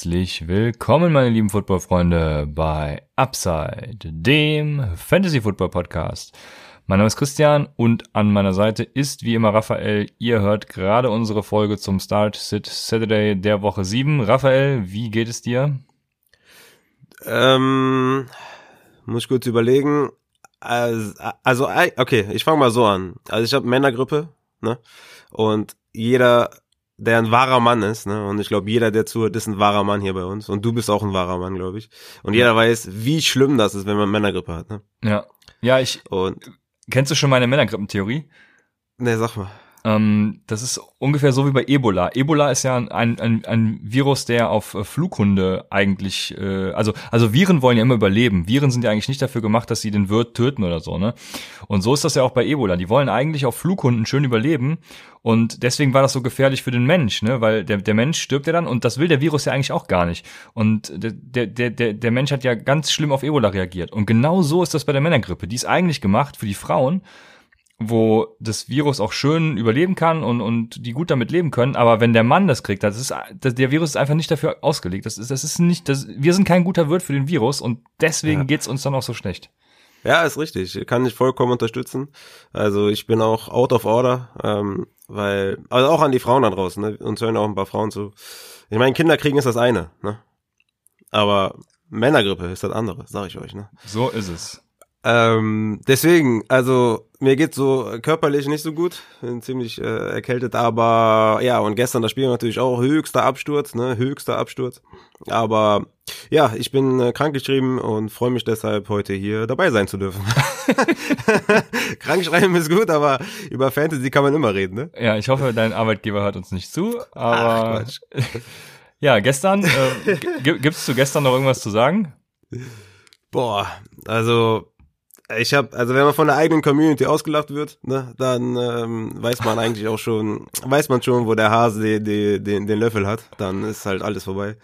Herzlich willkommen, meine lieben Football-Freunde, bei Upside, dem Fantasy-Football-Podcast. Mein Name ist Christian und an meiner Seite ist wie immer Raphael. Ihr hört gerade unsere Folge zum Start Sit Saturday der Woche 7. Raphael, wie geht es dir? Ähm, muss ich kurz überlegen. Also, also okay, ich fange mal so an. Also ich habe Männergrippe, ne? Und jeder der ein wahrer Mann ist, ne? Und ich glaube, jeder, der zuhört, ist ein wahrer Mann hier bei uns. Und du bist auch ein wahrer Mann, glaube ich. Und jeder weiß, wie schlimm das ist, wenn man Männergrippe hat, ne? Ja. Ja, ich. Und kennst du schon meine Männergrippentheorie? Ne, sag mal. Ähm, das ist ungefähr so wie bei Ebola. Ebola ist ja ein, ein, ein Virus, der auf äh, Flughunde eigentlich, äh, also, also Viren wollen ja immer überleben. Viren sind ja eigentlich nicht dafür gemacht, dass sie den Wirt töten oder so, ne? Und so ist das ja auch bei Ebola. Die wollen eigentlich auf Flughunden schön überleben. Und deswegen war das so gefährlich für den Mensch, ne? Weil der, der Mensch stirbt ja dann und das will der Virus ja eigentlich auch gar nicht. Und der, der, der, der Mensch hat ja ganz schlimm auf Ebola reagiert. Und genau so ist das bei der Männergrippe. Die ist eigentlich gemacht für die Frauen wo das Virus auch schön überleben kann und, und die gut damit leben können. Aber wenn der Mann das kriegt, das ist, das, der Virus ist einfach nicht dafür ausgelegt. Das ist, das ist nicht, das, wir sind kein guter Wirt für den Virus und deswegen ja. geht's uns dann auch so schlecht. Ja, ist richtig. Kann ich vollkommen unterstützen. Also ich bin auch out of order, ähm, weil, also auch an die Frauen da draußen, ne? Uns hören auch ein paar Frauen zu. Ich meine, Kinder kriegen ist das eine, ne? Aber Männergrippe ist das andere, sag ich euch, ne? So ist es. Ähm, deswegen, also mir geht so körperlich nicht so gut, bin ziemlich äh, erkältet, aber ja, und gestern das Spiel natürlich auch höchster Absturz, ne, höchster Absturz. Aber ja, ich bin äh, krankgeschrieben und freue mich deshalb heute hier dabei sein zu dürfen. Krankschreiben ist gut, aber über Fantasy kann man immer reden, ne? Ja, ich hoffe, dein Arbeitgeber hört uns nicht zu, aber Ach, ja, gestern äh, gibt's zu gestern noch irgendwas zu sagen? Boah, also ich habe, also wenn man von der eigenen Community ausgelacht wird, ne, dann ähm, weiß man eigentlich auch schon, weiß man schon, wo der Hase die, den, den Löffel hat. Dann ist halt alles vorbei.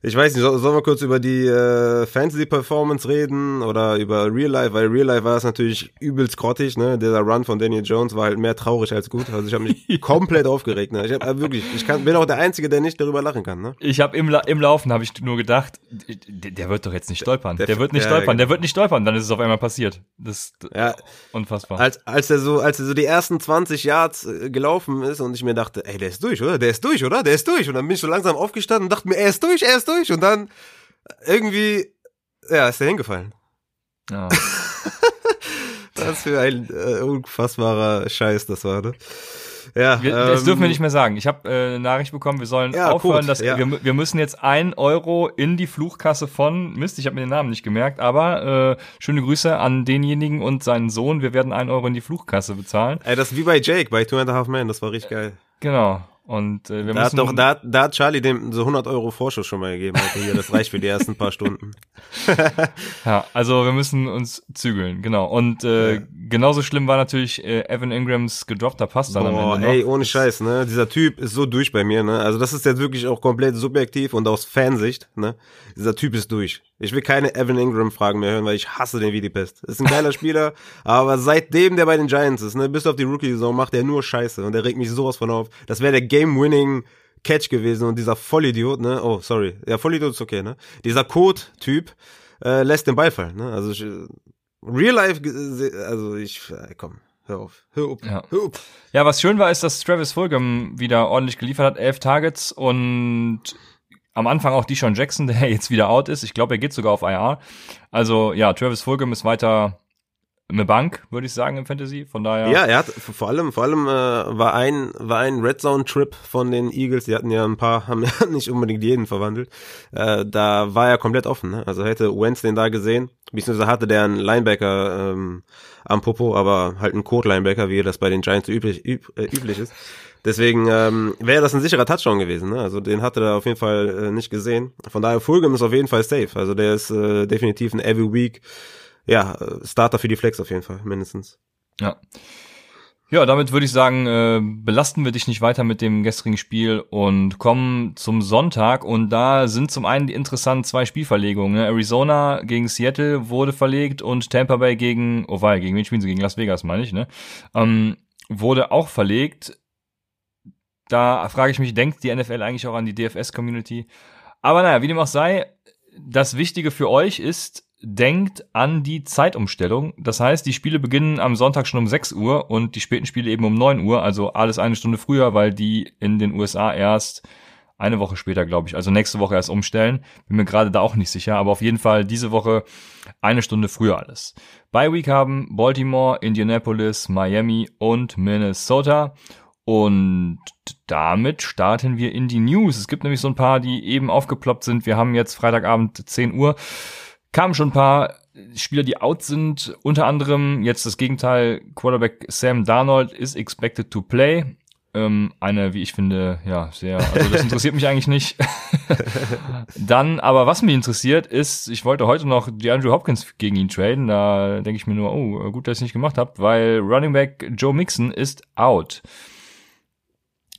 Ich weiß nicht, sollen wir kurz über die äh, Fantasy-Performance reden oder über Real Life? Weil Real Life war es natürlich übelst grottig, ne? Dieser Run von Daniel Jones war halt mehr traurig als gut. Also ich habe mich komplett aufgeregt. Ne? Ich hab, äh, wirklich, ich kann, bin auch der Einzige, der nicht darüber lachen kann. Ne? Ich habe im, La im Laufen habe ich nur gedacht, der, der, wird doch jetzt nicht stolpern. Der, der wird nicht ja, stolpern. Genau. Der wird nicht stolpern. Dann ist es auf einmal passiert. Das ja, unfassbar. Als als er so als er so die ersten 20 Yards äh, gelaufen ist und ich mir dachte, ey, der ist durch, oder? Der ist durch, oder? Der ist durch. Und dann bin ich so langsam aufgestanden und dachte mir, er ist durch, er ist durch und dann irgendwie, ja, ist er hingefallen. Ja. Was für ein äh, unfassbarer Scheiß das war, ne? Ja, wir, ähm, das dürfen wir nicht mehr sagen. Ich habe äh, eine Nachricht bekommen, wir sollen ja, aufhören, dass ja. wir, wir müssen jetzt ein Euro in die Fluchkasse von Mist, ich habe mir den Namen nicht gemerkt, aber äh, schöne Grüße an denjenigen und seinen Sohn. Wir werden ein Euro in die Fluchkasse bezahlen. Ey, das ist wie bei Jake bei Two and a Half Men, das war richtig geil. Genau. Und äh, wir da müssen hat doch, da, da hat Charlie dem so 100 Euro Vorschuss schon mal gegeben. Also hier, das reicht für die ersten paar Stunden. ja, also wir müssen uns zügeln, genau. Und äh, ja. genauso schlimm war natürlich äh, Evan Ingrams gedroppter Pass dann Boah, am Ende. Noch. Ey, ohne Scheiß, ne? Dieser Typ ist so durch bei mir, ne? Also das ist jetzt wirklich auch komplett subjektiv und aus Fansicht, ne? Dieser Typ ist durch. Ich will keine Evan Ingram Fragen mehr hören, weil ich hasse den wie die Pest. Ist ein geiler Spieler, aber seitdem der bei den Giants ist, ne, bis auf die Rookie-Saison macht er nur Scheiße und der regt mich sowas von auf. Das wäre der Game-Winning Catch gewesen und dieser Vollidiot, ne, oh, sorry, ja, Vollidiot ist okay, ne, dieser Code-Typ äh, lässt den Ball fallen, ne, also ich, Real Life, also ich, äh, komm, hör auf, hör auf, ja. hör auf. Ja, was schön war, ist, dass Travis Fulgham wieder ordentlich geliefert hat, elf Targets und am Anfang auch Deshaun Jackson, der jetzt wieder out ist. Ich glaube, er geht sogar auf IR. Also ja, Travis Fulgham ist weiter eine Bank, würde ich sagen, im Fantasy. Von daher. Ja, er hat vor allem, vor allem äh, war ein war ein Red Zone Trip von den Eagles. Die hatten ja ein paar, haben ja nicht unbedingt jeden verwandelt. Äh, da war er komplett offen. Ne? Also hätte Wentz den da gesehen, beziehungsweise hatte der einen Linebacker ähm, am Popo, aber halt einen Code-Linebacker, wie das bei den Giants üblich, üb, äh, üblich ist. Deswegen ähm, wäre das ein sicherer Touchdown gewesen. Ne? Also den hatte er auf jeden Fall äh, nicht gesehen. Von daher Fulgham ist auf jeden Fall safe. Also der ist äh, definitiv ein Every Week, ja, Starter für die Flex auf jeden Fall, mindestens. Ja. Ja, damit würde ich sagen, äh, belasten wir dich nicht weiter mit dem gestrigen Spiel und kommen zum Sonntag. Und da sind zum einen die interessanten zwei Spielverlegungen. Ne? Arizona gegen Seattle wurde verlegt und Tampa Bay gegen, oh weil, gegen wen spielen sie? Gegen Las Vegas, meine ich, ne? Ähm, wurde auch verlegt. Da frage ich mich, denkt die NFL eigentlich auch an die DFS-Community? Aber naja, wie dem auch sei, das Wichtige für euch ist, denkt an die Zeitumstellung. Das heißt, die Spiele beginnen am Sonntag schon um 6 Uhr und die späten Spiele eben um 9 Uhr, also alles eine Stunde früher, weil die in den USA erst eine Woche später, glaube ich, also nächste Woche erst umstellen. Bin mir gerade da auch nicht sicher, aber auf jeden Fall diese Woche eine Stunde früher alles. Bei Week haben Baltimore, Indianapolis, Miami und Minnesota. Und damit starten wir in die News. Es gibt nämlich so ein paar, die eben aufgeploppt sind. Wir haben jetzt Freitagabend 10 Uhr kamen schon ein paar Spieler, die out sind. Unter anderem jetzt das Gegenteil, Quarterback Sam Darnold is expected to play. Ähm, eine, wie ich finde, ja, sehr, also das interessiert mich eigentlich nicht. Dann, aber was mich interessiert, ist, ich wollte heute noch die Andrew Hopkins gegen ihn traden. Da denke ich mir nur, oh, gut, dass ich es nicht gemacht habe, weil Running Back Joe Mixon ist out.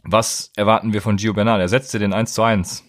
Was erwarten wir von Gio Bernal? Er setzte den 1 zu 1.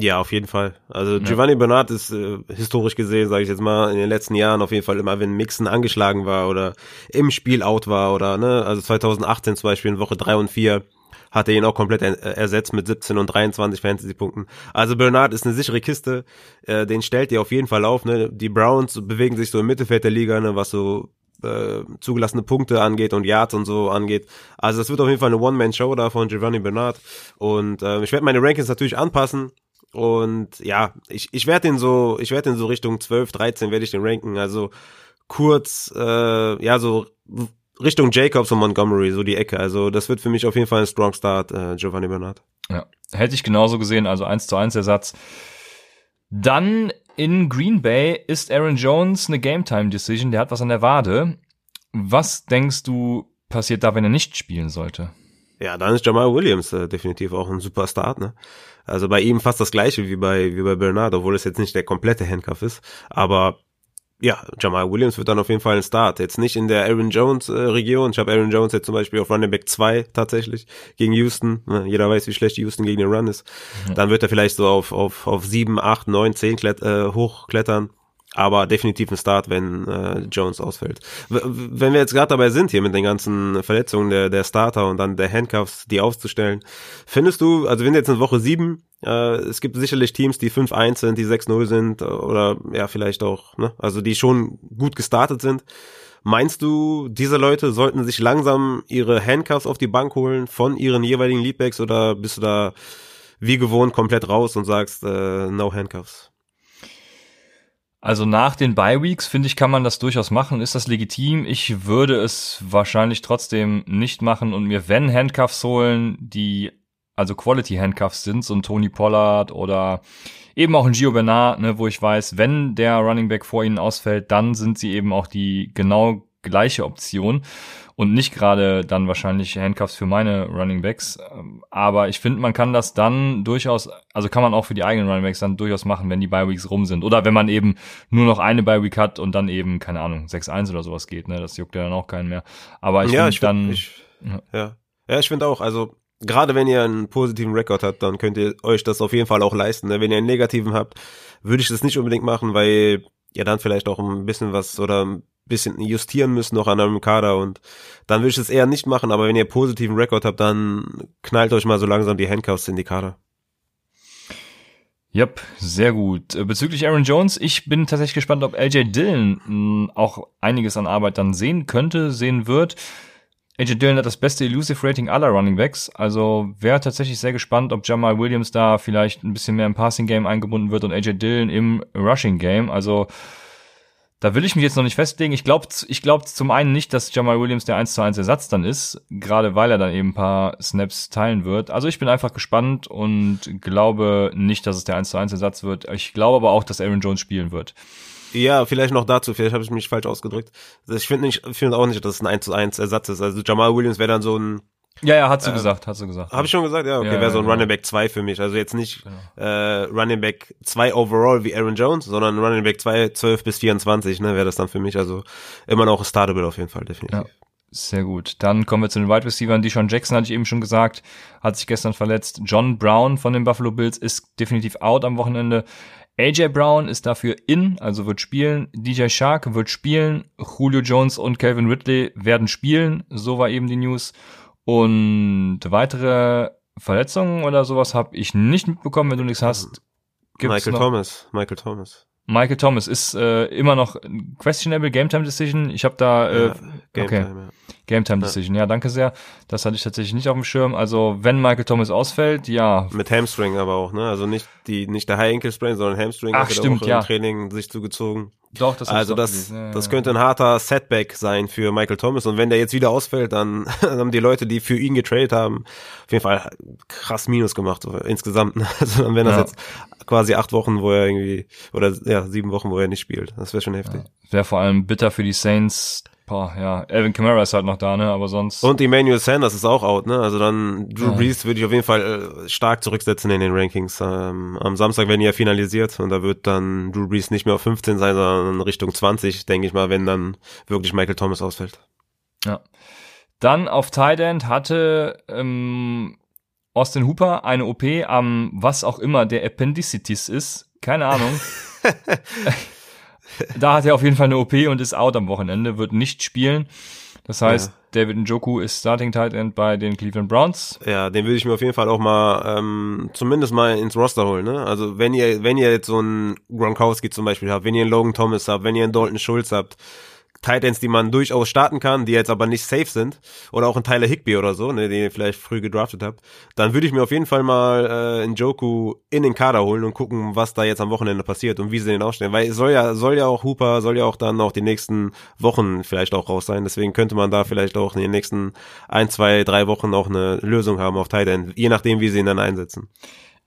Ja, auf jeden Fall. Also Giovanni Bernard ist äh, historisch gesehen, sage ich jetzt mal, in den letzten Jahren auf jeden Fall immer, wenn Mixon angeschlagen war oder im Spiel out war oder ne, also 2018 zum Beispiel in Woche drei und vier hat er ihn auch komplett ersetzt mit 17 und 23 Fantasy-Punkten. Also Bernard ist eine sichere Kiste, äh, den stellt ihr auf jeden Fall auf. Ne? Die Browns bewegen sich so im Mittelfeld der Liga, ne, was so äh, zugelassene Punkte angeht und Yards und so angeht. Also das wird auf jeden Fall eine One-Man-Show da von Giovanni Bernard. Und äh, ich werde meine Rankings natürlich anpassen. Und ja, ich, ich werde den so, ich werde den so Richtung 12, 13 werde ich den ranken. Also kurz, äh, ja, so Richtung Jacobs und Montgomery, so die Ecke. Also das wird für mich auf jeden Fall ein Strong Start, äh, Giovanni Bernard. Ja, hätte ich genauso gesehen, also 1 zu 1 Ersatz. Dann in Green Bay ist Aaron Jones eine Game Time Decision, der hat was an der Wade. Was denkst du passiert da, wenn er nicht spielen sollte? Ja, dann ist Jamal Williams äh, definitiv auch ein super Start, ne? Also bei ihm fast das gleiche wie bei, wie bei Bernard, obwohl es jetzt nicht der komplette Handcuff ist. Aber ja, Jamal Williams wird dann auf jeden Fall ein Start. Jetzt nicht in der Aaron Jones äh, Region. Ich habe Aaron Jones jetzt zum Beispiel auf Running Back 2 tatsächlich gegen Houston. Ne, jeder weiß, wie schlecht Houston gegen den Run ist. Ja. Dann wird er vielleicht so auf, auf, auf 7, 8, 9, 10 klett, äh, hochklettern aber definitiv ein Start, wenn äh, Jones ausfällt. W wenn wir jetzt gerade dabei sind, hier mit den ganzen Verletzungen der, der Starter und dann der Handcuffs, die aufzustellen, findest du, also wenn jetzt in Woche 7, äh, es gibt sicherlich Teams, die 5-1 sind, die 6-0 sind oder ja, vielleicht auch, ne, also die schon gut gestartet sind. Meinst du, diese Leute sollten sich langsam ihre Handcuffs auf die Bank holen von ihren jeweiligen Leadbacks oder bist du da wie gewohnt komplett raus und sagst, äh, no Handcuffs? Also nach den Bye Weeks finde ich kann man das durchaus machen. Ist das legitim? Ich würde es wahrscheinlich trotzdem nicht machen und mir wenn Handcuffs holen, die also Quality Handcuffs sind, so ein Tony Pollard oder eben auch ein Gio Bernard, ne, wo ich weiß, wenn der Running Back vor ihnen ausfällt, dann sind sie eben auch die genau gleiche Option und nicht gerade dann wahrscheinlich Handcuffs für meine Running Backs. Ähm, aber ich finde, man kann das dann durchaus, also kann man auch für die eigenen Running Backs dann durchaus machen, wenn die Bye Weeks rum sind. Oder wenn man eben nur noch eine Bye Week hat und dann eben, keine Ahnung, 6-1 oder sowas geht, ne? Das juckt ja dann auch keinen mehr. Aber ich ja, finde dann. Ich, ja. ja. ja, ich finde auch, also gerade wenn ihr einen positiven Rekord habt, dann könnt ihr euch das auf jeden Fall auch leisten. Ne? Wenn ihr einen negativen habt, würde ich das nicht unbedingt machen, weil ihr dann vielleicht auch ein bisschen was oder bisschen justieren müssen noch an eurem Kader und dann würde ich es eher nicht machen, aber wenn ihr positiven Rekord habt, dann knallt euch mal so langsam die Handcuffs in die Kader. Yep, sehr gut. Äh, bezüglich Aaron Jones, ich bin tatsächlich gespannt, ob LJ Dillon hm, auch einiges an Arbeit dann sehen könnte, sehen wird. AJ Dillon hat das beste Elusive Rating aller Running Backs, also wäre tatsächlich sehr gespannt, ob Jamal Williams da vielleicht ein bisschen mehr im Passing Game eingebunden wird und AJ Dillon im Rushing Game. Also da will ich mich jetzt noch nicht festlegen. Ich glaube ich glaub zum einen nicht, dass Jamal Williams der 1 zu 1 Ersatz dann ist, gerade weil er dann eben ein paar Snaps teilen wird. Also ich bin einfach gespannt und glaube nicht, dass es der 1 zu 1 Ersatz wird. Ich glaube aber auch, dass Aaron Jones spielen wird. Ja, vielleicht noch dazu, vielleicht habe ich mich falsch ausgedrückt. Ich finde finde auch nicht, dass es ein 1 zu 1 Ersatz ist. Also Jamal Williams wäre dann so ein Ja, ja, hast du gesagt, hast du gesagt. Habe ich schon gesagt? Ja, okay, Ja, wäre so ein genau. Running Back 2 für mich. Also jetzt nicht Genau. äh, Running Back 2 overall wie Aaron Jones, sondern Running Back 2 12 bis 24, ne, wäre das dann für mich. Also immer noch startable auf jeden Fall, definitiv. Ja. Sehr gut. Dann kommen wir zu den Wide Receivers. Deshaun Jackson hatte ich eben schon gesagt, hat sich gestern verletzt. John Brown von den Buffalo Bills ist definitiv out am Wochenende. AJ Brown ist dafür in, also wird spielen. DJ Shark wird spielen. Julio Jones und Calvin Ridley werden spielen. So war eben die News. Und weitere Verletzungen oder sowas habe ich nicht mitbekommen. Wenn du nichts hast, gibt's Michael noch Thomas, Michael Thomas. Michael Thomas ist äh, immer noch ein questionable Game Time Decision. Ich habe da äh, Ja, Game okay. Time, ja. Game Time Decision. Ja, danke sehr. Das hatte ich tatsächlich nicht auf dem Schirm. Also, wenn Michael Thomas ausfällt, ja, Mit Hamstring aber auch, ne? Also nicht die nicht der High Ankle Sprain, sondern Hamstring Ach, hat er stimmt, auch ja. im Training sich zugezogen. doch, das Also das. Ja, das könnte ein harter Setback sein für Michael Thomas. Und wenn der jetzt wieder ausfällt, dann haben die Leute, die für ihn getradet haben, auf jeden Fall krass Minus gemacht insgesamt. ne? Also dann wären das jetzt quasi acht Wochen, wo er irgendwie, oder ja, sieben Wochen, wo er nicht spielt. Das wäre schon heftig. Wäre vor allem bitter für die Saints. Boah, ja, Alvin Kamara ist halt noch da, ne, aber sonst. Und Emmanuel Sanders ist auch out, ne? Also dann Drew Ja. Brees würde ich auf jeden Fall äh, stark zurücksetzen in den Rankings. Ähm, am Samstag werden die ja finalisiert und da wird dann Drew Brees nicht mehr auf 15 sein, sondern Richtung 20, denke ich mal, wenn dann wirklich Michael Thomas ausfällt. Ja. Dann auf Tight End hatte ähm, Austin Hooper eine OP am was auch immer der Appendicitis ist. Keine Ahnung. da hat er auf jeden Fall eine OP und ist out am Wochenende, wird nicht spielen. Das heißt, David Njoku ist Starting Tight End bei den Cleveland Browns. Ja, den würde ich mir auf jeden Fall auch mal ähm, zumindest mal ins Roster holen. Ne? Also wenn ihr wenn ihr jetzt so einen Gronkowski zum Beispiel habt, wenn ihr einen Logan Thomas habt, wenn ihr einen Dalton Schulz habt, Titans, die man durchaus starten kann, die jetzt aber nicht safe sind, oder auch einen Tyler Higby oder so, ne, den ihr vielleicht früh gedraftet habt, dann würde ich mir auf jeden Fall mal äh, einen Joku in den Kader holen und gucken, was da jetzt am Wochenende passiert und wie sie den aufstellen. Weil soll ja, soll ja auch Hooper, soll ja auch dann auch die nächsten Wochen vielleicht auch raus sein. Deswegen könnte man da vielleicht auch in den nächsten ein, zwei, drei Wochen auch eine Lösung haben auf Titan, je nachdem, wie sie ihn dann einsetzen.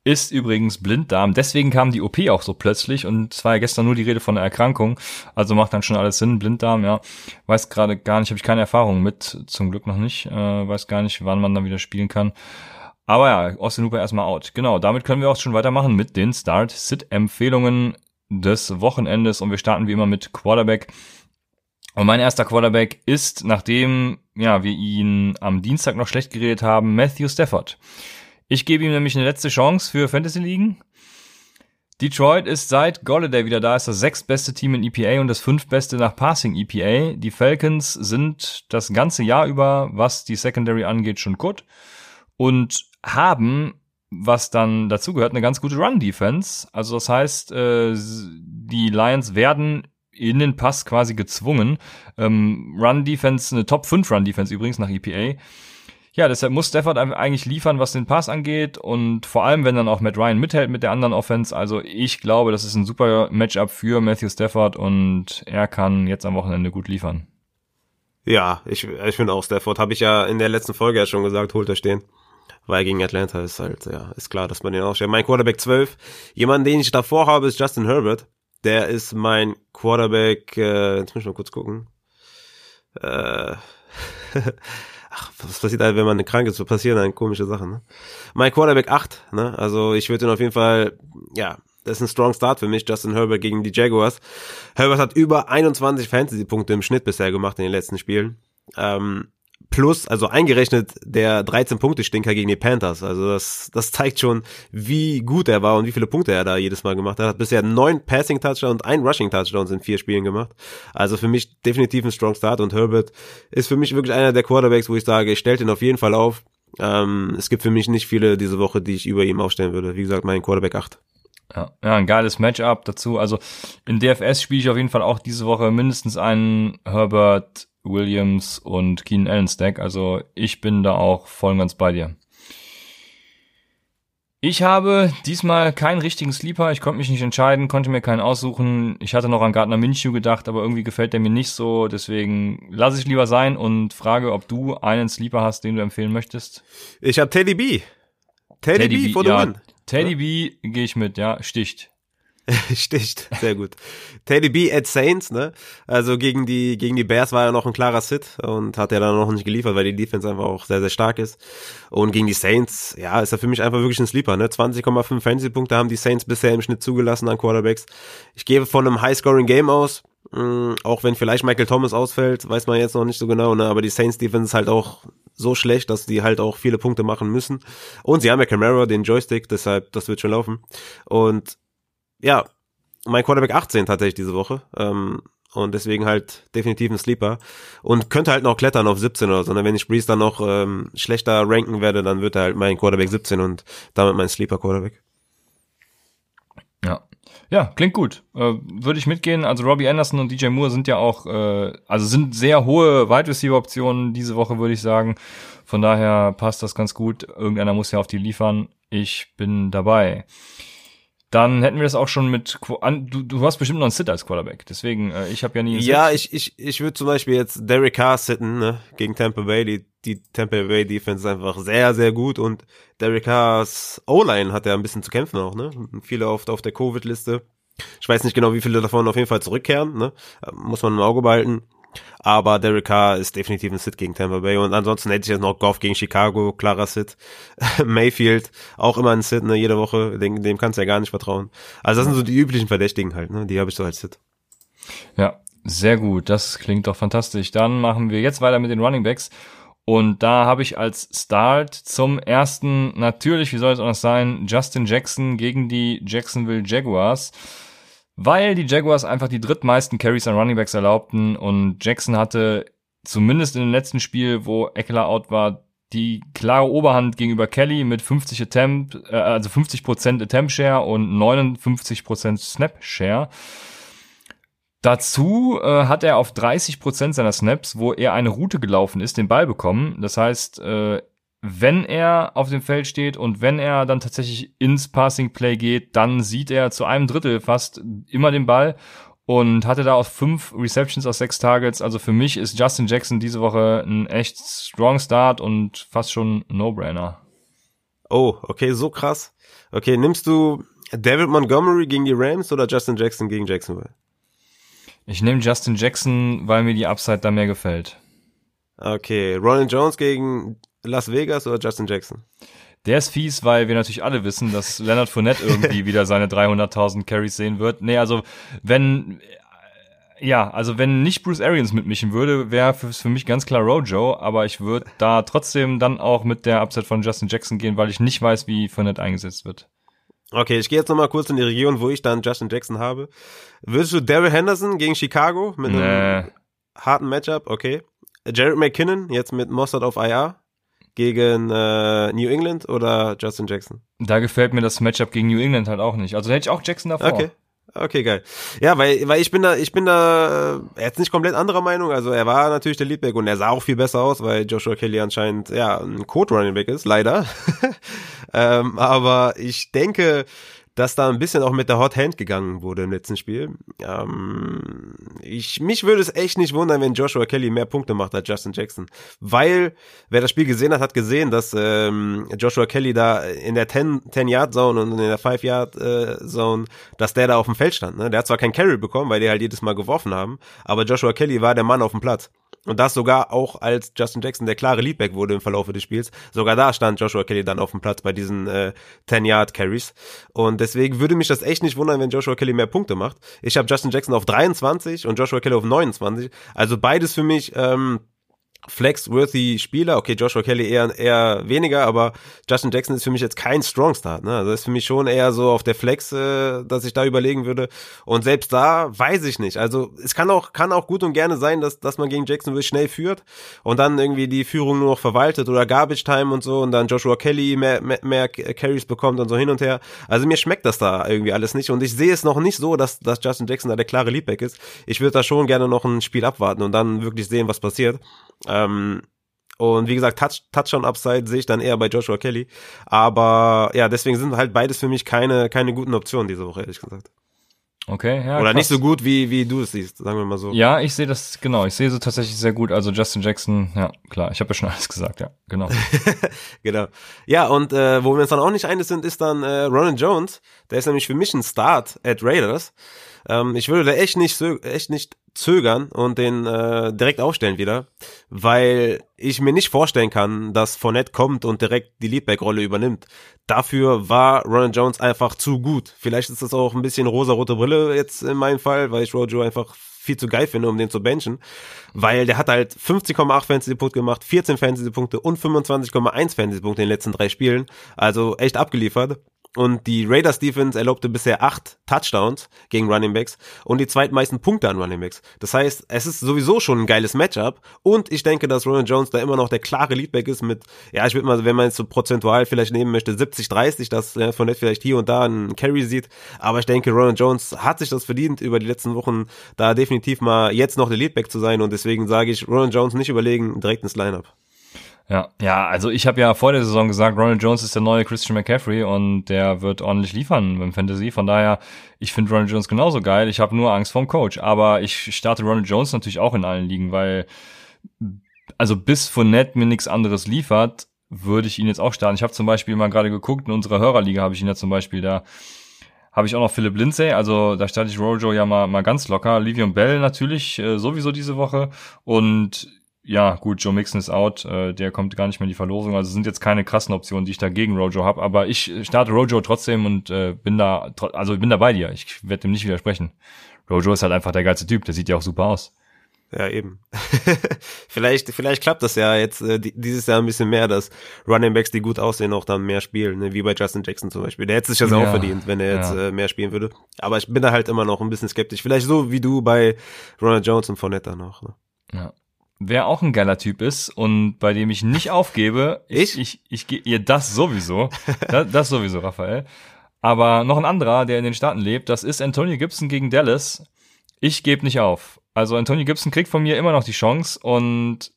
Ist übrigens Blinddarm. Deswegen kam die OP auch so plötzlich und es war ja gestern nur die Rede von einer Erkrankung. Also macht dann schon alles Sinn. Blinddarm, ja. Weiß gerade gar nicht, habe ich keine Erfahrung mit, zum Glück noch nicht. Äh, weiß gar nicht, wann man dann wieder spielen kann. Aber ja, Austin Hooper erstmal out. Genau, damit können wir auch schon weitermachen mit den Start-Sit-Empfehlungen des Wochenendes und wir starten wie immer mit Quarterback. Und mein erster Quarterback ist, nachdem ja wir ihn am Dienstag noch schlecht geredet haben, Matthew Stafford. Ich gebe ihm nämlich eine letzte Chance für Fantasy Ligen. Detroit ist seit Golladay wieder da, ist das sechstbeste Team in EPA und das fünftbeste nach Passing EPA. Die Falcons sind das ganze Jahr über, was die Secondary angeht, schon gut und haben, was dann dazu gehört, eine ganz gute Run-Defense. Also das heißt, äh, die Lions werden in den Pass quasi gezwungen. Ähm, Run-Defense, eine Top-5 Run-Defense übrigens nach EPA. Ja, deshalb muss Stafford eigentlich liefern, was den Pass angeht und vor allem, wenn dann auch Matt Ryan mithält mit der anderen Offense. Also ich glaube, das ist ein super Matchup für Matthew Stafford und er kann jetzt am Wochenende gut liefern. Ja, ich, ich finde auch Stafford, habe ich ja in der letzten Folge ja schon gesagt, holt er stehen. Weil gegen Atlanta ist halt, ja, ist klar, dass man den aufstellt. Mein Quarterback 12. Jemand, den ich davor habe, ist Justin Herbert. Der ist mein Quarterback, äh, jetzt muss ich mal kurz gucken. Äh, ach, was passiert halt, wenn man krank ist? Passieren dann komische Sachen, ne? Mein Quarterback 8, ne? Also ich würde ihn auf jeden Fall, ja, das ist ein strong Start für mich, Justin Herbert gegen die Jaguars. Herbert hat über 21 Fantasy-Punkte im Schnitt bisher gemacht in den letzten Spielen. Ähm, plus, also eingerechnet der 13-Punkte-Stinker gegen die Panthers. Also das, das zeigt schon, wie gut er war und wie viele Punkte er da jedes Mal gemacht hat. Er hat bisher neun Passing-Touchdowns und ein Rushing-Touchdowns in vier Spielen gemacht. Also für mich definitiv ein strong Start und Herbert ist für mich wirklich einer der Quarterbacks, wo ich sage, ich stelle den auf jeden Fall auf. Ähm, es gibt für mich nicht viele diese Woche, die ich über ihm aufstellen würde. Wie gesagt, mein Quarterback 8. Ja, ja, ein geiles Matchup dazu. Also in DFS spiele ich auf jeden Fall auch diese Woche mindestens einen Herbert Williams und Keenan Allen Stack. Also ich bin da auch voll und ganz bei dir. Ich habe diesmal keinen richtigen Sleeper. Ich konnte mich nicht entscheiden, konnte mir keinen aussuchen. Ich hatte noch an Gardner Minshew gedacht, aber irgendwie gefällt der mir nicht so. Deswegen lasse ich lieber sein und frage, ob du einen Sleeper hast, den du empfehlen möchtest. Ich habe Teddy B. Teddy, B for the ja, win. Teddy B gehe ich mit, ja, sticht. Sticht, sehr gut. Teddy B at Saints, ne? Also gegen die, gegen die Bears war er noch ein klarer Sit und hat er dann noch nicht geliefert, weil die Defense einfach auch sehr, sehr stark ist. Und gegen die Saints, ja, ist er für mich einfach wirklich ein Sleeper, ne? 20,5 Fantasy-Punkte haben die Saints bisher im Schnitt zugelassen an Quarterbacks. Ich gebe von einem High-Scoring-Game aus, mh, mm, auch wenn vielleicht Michael Thomas ausfällt, weiß man jetzt noch nicht so genau, ne? Aber die Saints Defense ist halt auch so schlecht, dass die halt auch viele Punkte machen müssen. Und sie haben ja Camara, den Joystick, deshalb, das wird schon laufen. Und ja, mein Quarterback 18 tatsächlich diese Woche. Ähm, und deswegen halt definitiv ein Sleeper. Und könnte halt noch klettern auf 17 oder so. Und ne? wenn ich Breeze dann noch ähm, schlechter ranken werde, dann wird er halt mein Quarterback 17 und damit mein Sleeper-Quarterback. Ja. Ja, klingt gut. Äh, Würde ich mitgehen. Also Robbie Anderson und DJ Moore sind ja auch, äh, also sind sehr hohe Wide Receiver Optionen diese Woche, würde ich sagen. Von daher passt das ganz gut. Irgendeiner muss ja auf die liefern. Ich bin dabei dann hätten wir das auch schon mit du, du hast bestimmt noch einen Sit als Quarterback, deswegen äh, ich habe ja nie Ja, Sit. ich ich ich würde zum Beispiel jetzt Derek Carr sitten ne, gegen Tampa Bay. Die die Tampa Bay Defense ist einfach sehr sehr gut und Derek Carrs O-Line hat ja ein bisschen zu kämpfen auch ne. Viele oft auf der Covid-Liste. Ich weiß nicht genau, wie viele davon auf jeden Fall zurückkehren. Ne, muss man im Auge behalten. Aber Derek Carr ist definitiv ein Sit gegen Tampa Bay. Und ansonsten hätte ich jetzt noch Goff gegen Chicago, klarer Sit. Mayfield, auch immer ein Sit, ne, jede Woche. Dem, dem kannst du ja gar nicht vertrauen. Also das sind so die üblichen Verdächtigen halt, ne? Die habe ich so als Sit. Ja, sehr gut. Das klingt doch fantastisch. Dann machen wir jetzt weiter mit den Running Backs. Und da habe ich als Start zum ersten, natürlich, wie soll es noch sein, Justin Jackson gegen die Jacksonville Jaguars weil die Jaguars einfach die drittmeisten Carries an Runningbacks erlaubten und Jackson hatte zumindest in dem letzten Spiel, wo Eckler out war, die klare Oberhand gegenüber Kelly mit 50 Attempt, äh, also 50% Attempt Share und 59% Snap Share. Dazu äh, hat er auf 30% seiner Snaps, wo er eine Route gelaufen ist, den Ball bekommen. Das heißt, äh, wenn er auf dem Feld steht und wenn er dann tatsächlich ins Passing Play geht, dann sieht er zu einem Drittel fast immer den Ball und hatte da auch fünf Receptions aus sechs Targets. Also für mich ist Justin Jackson diese Woche ein echt strong Start und fast schon No-Brainer. Oh, okay, so krass. Okay, nimmst du David Montgomery gegen die Rams oder Justin Jackson gegen Jacksonville? Ich nehme Justin Jackson, weil mir die Upside da mehr gefällt. Okay, Ronald Jones gegen Las Vegas oder Justin Jackson? Der ist fies, weil wir natürlich alle wissen, dass Leonard Fournette irgendwie wieder seine 300.000 Carries sehen wird. Nee, also wenn ja, also wenn nicht Bruce Arians mitmischen würde, wäre für, für mich ganz klar Rojo, aber ich würde da trotzdem dann auch mit der Upset von Justin Jackson gehen, weil ich nicht weiß, wie Fournette eingesetzt wird. Okay, ich gehe jetzt nochmal kurz in die Region, wo ich dann Justin Jackson habe. Würdest du Daryl Henderson gegen Chicago mit nee. einem harten Matchup? Okay. Jared McKinnon jetzt mit Mossad auf IR? Gegen äh, New England oder Justin Jackson? Da gefällt mir das Matchup gegen New England halt auch nicht. Also hätte ich auch Jackson davor. Okay. Okay, geil. Ja, weil, weil ich bin da, ich bin da äh, jetzt nicht komplett anderer Meinung. Also er war natürlich der Leadback und er sah auch viel besser aus, weil Joshua Kelly anscheinend ja ein Code Running Back ist, leider. ähm, aber ich denke, dass da ein bisschen auch mit der Hot Hand gegangen wurde im letzten Spiel. Ähm, ich, mich würde es echt nicht wundern, wenn Joshua Kelly mehr Punkte macht als Justin Jackson. Weil, wer das Spiel gesehen hat, hat gesehen, dass ähm, Joshua Kelly da in der 10-Yard-Zone und in der 5-Yard-Zone, dass der da auf dem Feld stand. Ne? Der hat zwar kein Carry bekommen, weil die halt jedes Mal geworfen haben, aber Joshua Kelly war der Mann auf dem Platz. Und das sogar auch als Justin Jackson der klare Leadback wurde im Verlauf des Spiels. Sogar da stand Joshua Kelly dann auf dem Platz bei diesen äh, 10-Yard-Carries. Und deswegen würde mich das echt nicht wundern, wenn Joshua Kelly mehr Punkte macht. Ich habe Justin Jackson auf 23 und Joshua Kelly auf 29. Also beides für mich ähm, Flex-worthy Spieler. Okay, Joshua Kelly eher, eher weniger, aber Justin Jackson ist für mich jetzt kein Strong Start. Ne? Also ist für mich schon eher so auf der Flex, äh, dass ich da überlegen würde. Und selbst da weiß ich nicht. Also es kann auch, kann auch gut und gerne sein, dass, dass man gegen Jackson wirklich schnell führt und dann irgendwie die Führung nur noch verwaltet oder Garbage Time und so und dann Joshua Kelly mehr, mehr, mehr Carries bekommt und so hin und her. Also mir schmeckt das da irgendwie alles nicht und ich sehe es noch nicht so, dass, dass Justin Jackson da der klare Leadback ist. Ich würde da schon gerne noch ein Spiel abwarten und dann wirklich sehen, was passiert. Ähm, und wie gesagt, Touch, Touchdown-Upside sehe ich dann eher bei Joshua Kelly. Aber ja, deswegen sind halt beides für mich keine, keine guten Optionen diese Woche, ehrlich gesagt. Okay, ja. Oder krass. nicht so gut, wie, wie du es siehst, sagen wir mal so. Ja, ich sehe das, genau, ich sehe so tatsächlich sehr gut. Also Justin Jackson, ja, klar, ich habe ja schon alles gesagt, ja, genau. Genau. Ja, und äh, wo wir uns dann auch nicht einig sind, ist dann äh, Ronan Jones. Der ist nämlich für mich ein Start at Raiders. Ähm, ich würde da echt nicht, echt nicht zögern und den äh, direkt aufstellen wieder, weil ich mir nicht vorstellen kann, dass Fournette kommt und direkt die Leadback-Rolle übernimmt. Dafür war Ronan Jones einfach zu gut. Vielleicht ist das auch ein bisschen rosa-rote Brille jetzt in meinem Fall, weil ich Rojo einfach viel zu geil finde, um den zu benchen, weil der hat halt 50,8 Fantasy-Punkte gemacht, 14 Fantasy-Punkte und 25,1 Fantasy-Punkte in den letzten drei Spielen. Also echt abgeliefert. Und die Raiders Defense erlaubte bisher acht Touchdowns gegen Running Backs und die zweitmeisten Punkte an Running Backs. Das heißt, es ist sowieso schon ein geiles Matchup und ich denke, dass Ronald Jones da immer noch der klare Leadback ist mit, ja, ich würde mal, wenn man jetzt so prozentual vielleicht nehmen möchte, 70-30, dass ja, von vielleicht hier und da einen Carry sieht. Aber ich denke, Ronald Jones hat sich das verdient, über die letzten Wochen da definitiv mal jetzt noch der Leadback zu sein und deswegen sage ich, Ronald Jones nicht überlegen, direkt ins Lineup. Ja, ja, also ich habe ja vor der Saison gesagt, Ronald Jones ist der neue Christian McCaffrey und der wird ordentlich liefern beim Fantasy. Von daher, ich finde Ronald Jones genauso geil. Ich habe nur Angst vorm Coach. Aber ich starte Ronald Jones natürlich auch in allen Ligen, weil also bis Fournette mir nichts anderes liefert, würde ich ihn jetzt auch starten. Ich habe zum Beispiel mal gerade geguckt, in unserer Hörerliga habe ich ihn ja zum Beispiel da habe ich auch noch Philip Lindsay, also da starte ich Rojo ja mal, mal ganz locker. Livion Bell natürlich äh, sowieso diese Woche und ja, gut, Joe Mixon ist out, äh, der kommt gar nicht mehr in die Verlosung. Also sind jetzt keine krassen Optionen, die ich da gegen Rojo habe, aber ich starte Rojo trotzdem und äh, bin da, also bin da bei dir. Ich werde dem nicht widersprechen. Rojo ist halt einfach der geilste Typ, der sieht ja auch super aus. Ja, eben. vielleicht, vielleicht klappt das ja jetzt äh, di- dieses Jahr ein bisschen mehr, dass Running Backs, die gut aussehen, auch dann mehr spielen, ne? wie bei Justin Jackson zum Beispiel. Der hätte sich das Ja, auch verdient, wenn er jetzt ja. äh, mehr spielen würde. Aber ich bin da halt immer noch ein bisschen skeptisch. Vielleicht so wie du bei Ronald Jones und Fournette noch. Ne? Ja. Wer auch ein geiler Typ ist und bei dem ich nicht aufgebe, Ich? ich, ich, ich ihr das sowieso, das, das sowieso, Raphael. Aber noch ein anderer, der in den Staaten lebt, das ist Antonio Gibson gegen Dallas. Ich gebe nicht auf. Also Antonio Gibson kriegt von mir immer noch die Chance und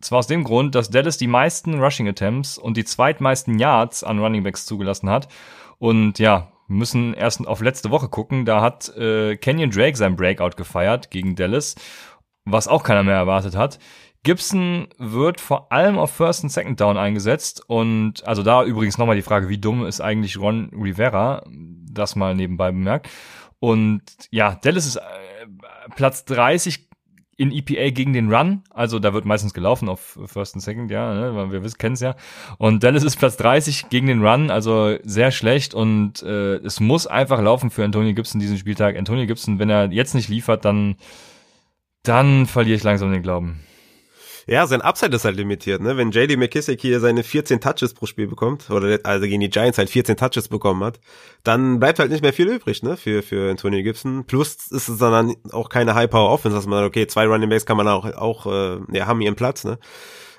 zwar aus dem Grund, dass Dallas die meisten Rushing Attempts und die zweitmeisten Yards an Running Backs zugelassen hat. Und ja, wir müssen erst auf letzte Woche gucken. Da hat äh, Kenyon Drake sein Breakout gefeiert gegen Dallas, was auch keiner mehr erwartet hat. Gibson wird vor allem auf First und Second Down eingesetzt und also da übrigens nochmal die Frage, wie dumm ist eigentlich Ron Rivera? Das mal nebenbei bemerkt. Und ja, Dallas ist äh, Platz 30 in EPA gegen den Run, also da wird meistens gelaufen auf First und Second, ja, ne, wir wissen, kennen es ja. Und Dallas ist Platz 30 gegen den Run, also sehr schlecht und äh, es muss einfach laufen für Antonio Gibson diesen Spieltag. Antonio Gibson, wenn er jetzt nicht liefert, dann dann verliere ich langsam den Glauben. Ja, sein Upside ist halt limitiert, ne? Wenn JD McKissick hier seine 14 Touches pro Spiel bekommt, oder also gegen die Giants halt 14 Touches bekommen hat, dann bleibt halt nicht mehr viel übrig, ne? Für, für Antonio Gibson. Plus ist es dann auch keine High-Power-Offense, dass man sagt, okay, zwei Running Backs kann man auch, auch äh, ja, haben ihren Platz, ne?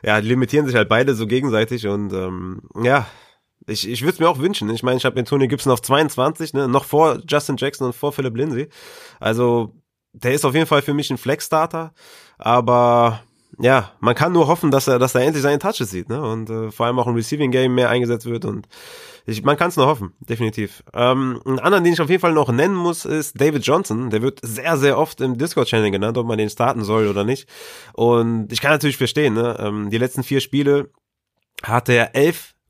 Ja, limitieren sich halt beide so gegenseitig und ähm, ja, ich, ich würde es mir auch wünschen. Ich meine, ich habe Antonio Gibson auf 22, ne? Noch vor Justin Jackson und vor Philip Lindsay. Also, der ist auf jeden Fall für mich ein Flex-Starter, aber ja, man kann nur hoffen, dass er, dass er endlich seine Touches sieht, ne? Und äh, vor allem auch im Receiving Game mehr eingesetzt wird und ich, man kann es nur hoffen, definitiv. Ähm, einen anderen, den ich auf jeden Fall noch nennen muss, ist David Johnson. Der wird sehr, sehr oft im Discord-Channel genannt, ob man den starten soll oder nicht. Und ich kann natürlich verstehen, ne? Ähm, die letzten vier Spiele hatte er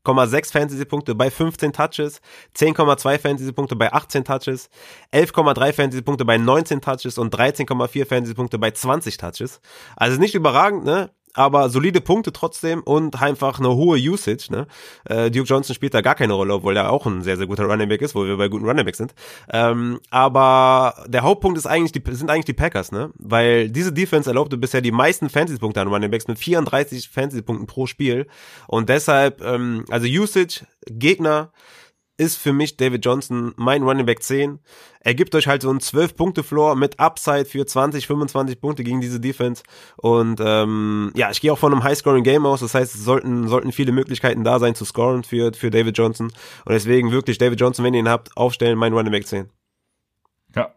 11,6 Fantasy-Punkte bei 15 Touches, 10,2 Fantasy-Punkte bei 18 Touches, 11,3 Fantasy-Punkte bei 19 Touches und 13,4 Fantasy-Punkte bei 20 Touches. Also nicht überragend, ne? Aber solide Punkte trotzdem und einfach eine hohe Usage, ne? Äh, Duke Johnson spielt da gar keine Rolle, obwohl er auch ein sehr, sehr guter Running Back ist, wo wir bei guten Running Backs sind. Ähm, aber der Hauptpunkt ist eigentlich die, sind eigentlich die Packers, ne? Weil diese Defense erlaubte bisher die meisten Fantasy-Punkte an Running Backs mit 34 Fantasy-Punkten pro Spiel. Und deshalb, ähm, also Usage, Gegner, ist für mich David Johnson mein Running Back 10. Er gibt euch halt so einen 12-Punkte-Floor mit Upside für 20, 25 Punkte gegen diese Defense. Und ähm, ja, ich gehe auch von einem High-Scoring-Game aus. Das heißt, es sollten, sollten viele Möglichkeiten da sein zu scoren für, für David Johnson. Und deswegen wirklich David Johnson, wenn ihr ihn habt, aufstellen, mein Running Back 10. Ja.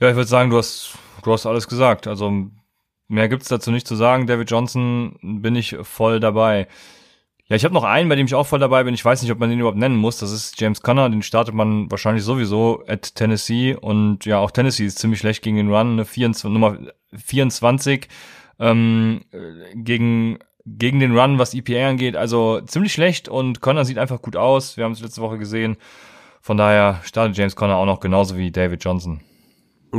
Ja, ich würde sagen, du hast, du hast alles gesagt. Also mehr gibt's dazu nicht zu sagen. David Johnson bin ich voll dabei. Ja, ich habe noch einen, bei dem ich auch voll dabei bin. Ich weiß nicht, ob man den überhaupt nennen muss. Das ist James Conner. Den startet man wahrscheinlich sowieso at Tennessee. Und ja, auch Tennessee ist ziemlich schlecht gegen den Run. Eine 24, Nummer 24 ähm, gegen gegen den Run, was EPA angeht. Also ziemlich schlecht. Und Conner sieht einfach gut aus. Wir haben es letzte Woche gesehen. Von daher startet James Conner auch noch genauso wie David Johnson.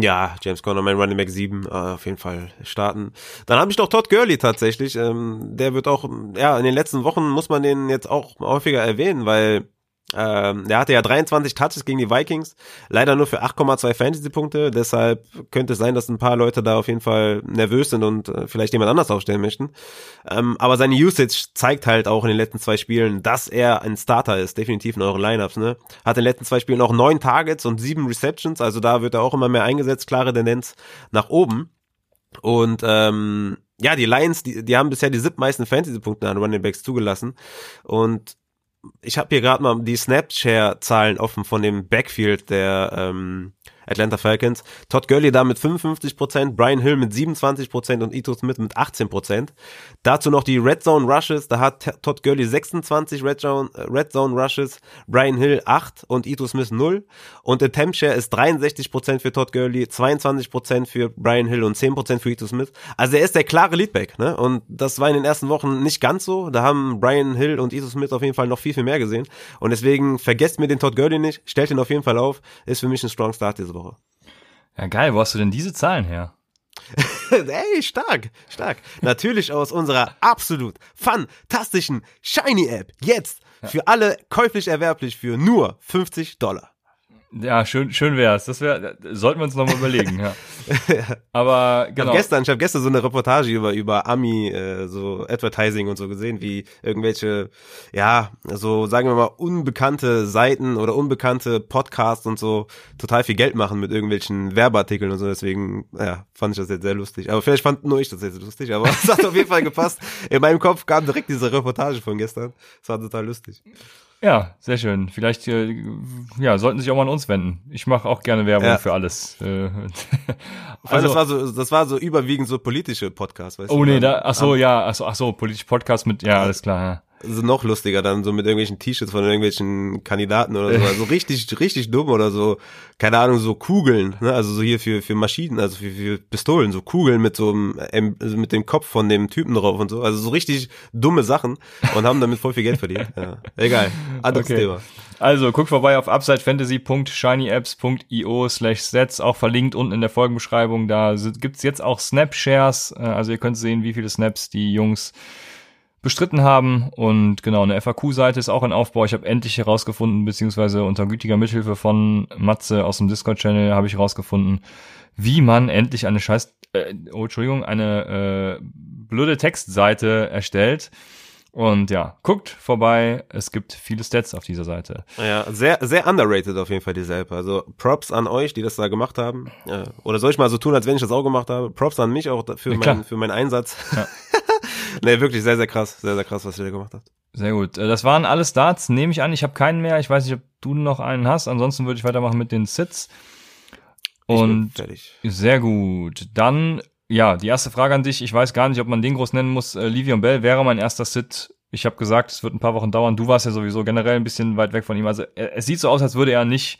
Ja, James Conner, mein Running Back 7, äh, auf jeden Fall starten. Dann habe ich noch Todd Gurley tatsächlich. Ähm, der wird auch, ja, in den letzten Wochen muss man den jetzt auch häufiger erwähnen, weil ähm, der hatte ja 23 Touches gegen die Vikings, leider nur für 8,2 Fantasy-Punkte. Deshalb könnte es sein, dass ein paar Leute da auf jeden Fall nervös sind und äh, vielleicht jemand anders aufstellen möchten. Ähm, aber seine Usage zeigt halt auch in den letzten zwei Spielen, dass er ein Starter ist, definitiv in euren Lineups. Ne? Hat in den letzten zwei Spielen auch neun Targets und sieben Receptions, also da wird er auch immer mehr eingesetzt, klare Tendenz nach oben. Und ähm, ja, die Lions, die, die haben bisher die siebtmeisten Fantasy-Punkte an Running Backs zugelassen. Und ich habe hier gerade mal die Snapshare-Zahlen offen von dem Backfield der ähm, Atlanta Falcons. Todd Gurley da mit 55%, Brian Hill mit 27% und Ito Smith mit 18%. Dazu noch die Red Zone Rushes, da hat Todd Gurley 26 Red Zone, äh, Red Zone Rushes, Brian Hill 8 und Ito Smith 0. Und Temp Share ist 63% für Todd Gurley, 22% für Brian Hill und 10% für Ito Smith. Also er ist der klare Leadback, ne? Und das war in den ersten Wochen nicht ganz so. Da haben Brian Hill und Ito Smith auf jeden Fall noch viel, viel mehr gesehen. Und deswegen vergesst mir den Todd Gurley nicht, stellt ihn auf jeden Fall auf. Ist für mich ein Strong Start diese Woche. Ja, geil. Wo hast du denn diese Zahlen her? Ey, stark, stark. Natürlich aus unserer absolut fantastischen Shiny-App. Jetzt für alle käuflich erwerblich für nur 50 Dollar. Ja, schön, schön wär's. Das wäre, sollten wir uns nochmal überlegen, ja. Aber genau. Ich habe gestern, ich habe gestern so eine Reportage über über Ami äh, so Advertising und so gesehen, wie irgendwelche, ja, so sagen wir mal unbekannte Seiten oder unbekannte Podcasts und so total viel Geld machen mit irgendwelchen Werbeartikeln und so. Deswegen, ja, fand ich das jetzt sehr lustig. Aber vielleicht fand nur ich das jetzt lustig, aber es hat auf jeden Fall gepasst. In meinem Kopf kam direkt diese Reportage von gestern. Das war total lustig. Ja, sehr schön. Vielleicht äh, ja, sollten sich auch mal an uns wenden. Ich mache auch gerne Werbung ja. für alles. Äh, also, das war so, das war so überwiegend so politische Podcasts, weißt oh, du? Oh nee, da, ach so, ja, ach so, ach so, politische Podcast mit, ja, alles klar. Ja so noch lustiger dann so mit irgendwelchen T-Shirts von irgendwelchen Kandidaten oder so, also richtig richtig dumm oder so, keine Ahnung, so Kugeln, ne? also so hier für für Maschinen, also für, für Pistolen, so Kugeln mit so einem also mit dem Kopf von dem Typen drauf und so, also so richtig dumme Sachen und haben damit voll viel Geld verdient. Ja. Egal, anderes okay. Thema. Also guck vorbei auf upsidefantasy.shinyapps.io slash sets, auch verlinkt unten in der Folgenbeschreibung. Da gibt's jetzt auch Snapshares, äh, also ihr könnt sehen, wie viele Snaps die Jungs bestritten haben. Und genau, eine FAQ-Seite ist auch in Aufbau. Ich habe endlich herausgefunden, beziehungsweise unter gütiger Mithilfe von Matze aus dem Discord-Channel habe ich herausgefunden, wie man endlich eine scheiß, äh, oh, Entschuldigung, eine äh, blöde Textseite erstellt. Und ja, guckt vorbei. Es gibt viele Stats auf dieser Seite. Ja, sehr, sehr underrated auf jeden Fall die App. Also Props an euch, die das da gemacht haben. Ja. Oder soll ich mal so tun, als wenn ich das auch gemacht habe? Props an mich auch für, ja, mein, für meinen Einsatz. Ja. nee, wirklich sehr, sehr krass. Sehr, sehr krass, was ihr da gemacht habt. Sehr gut. Äh, das waren alle Starts, nehme ich an. Ich habe keinen mehr. Ich weiß nicht, ob du noch einen hast. Ansonsten würde ich weitermachen mit den Sits. Und sehr gut. Dann, ja, die erste Frage an dich. Ich weiß gar nicht, ob man den groß nennen muss. Äh, Livion Bell wäre mein erster Sit. Ich habe gesagt, es wird ein paar Wochen dauern. Du warst ja sowieso generell ein bisschen weit weg von ihm. Also es sieht so aus, als würde er nicht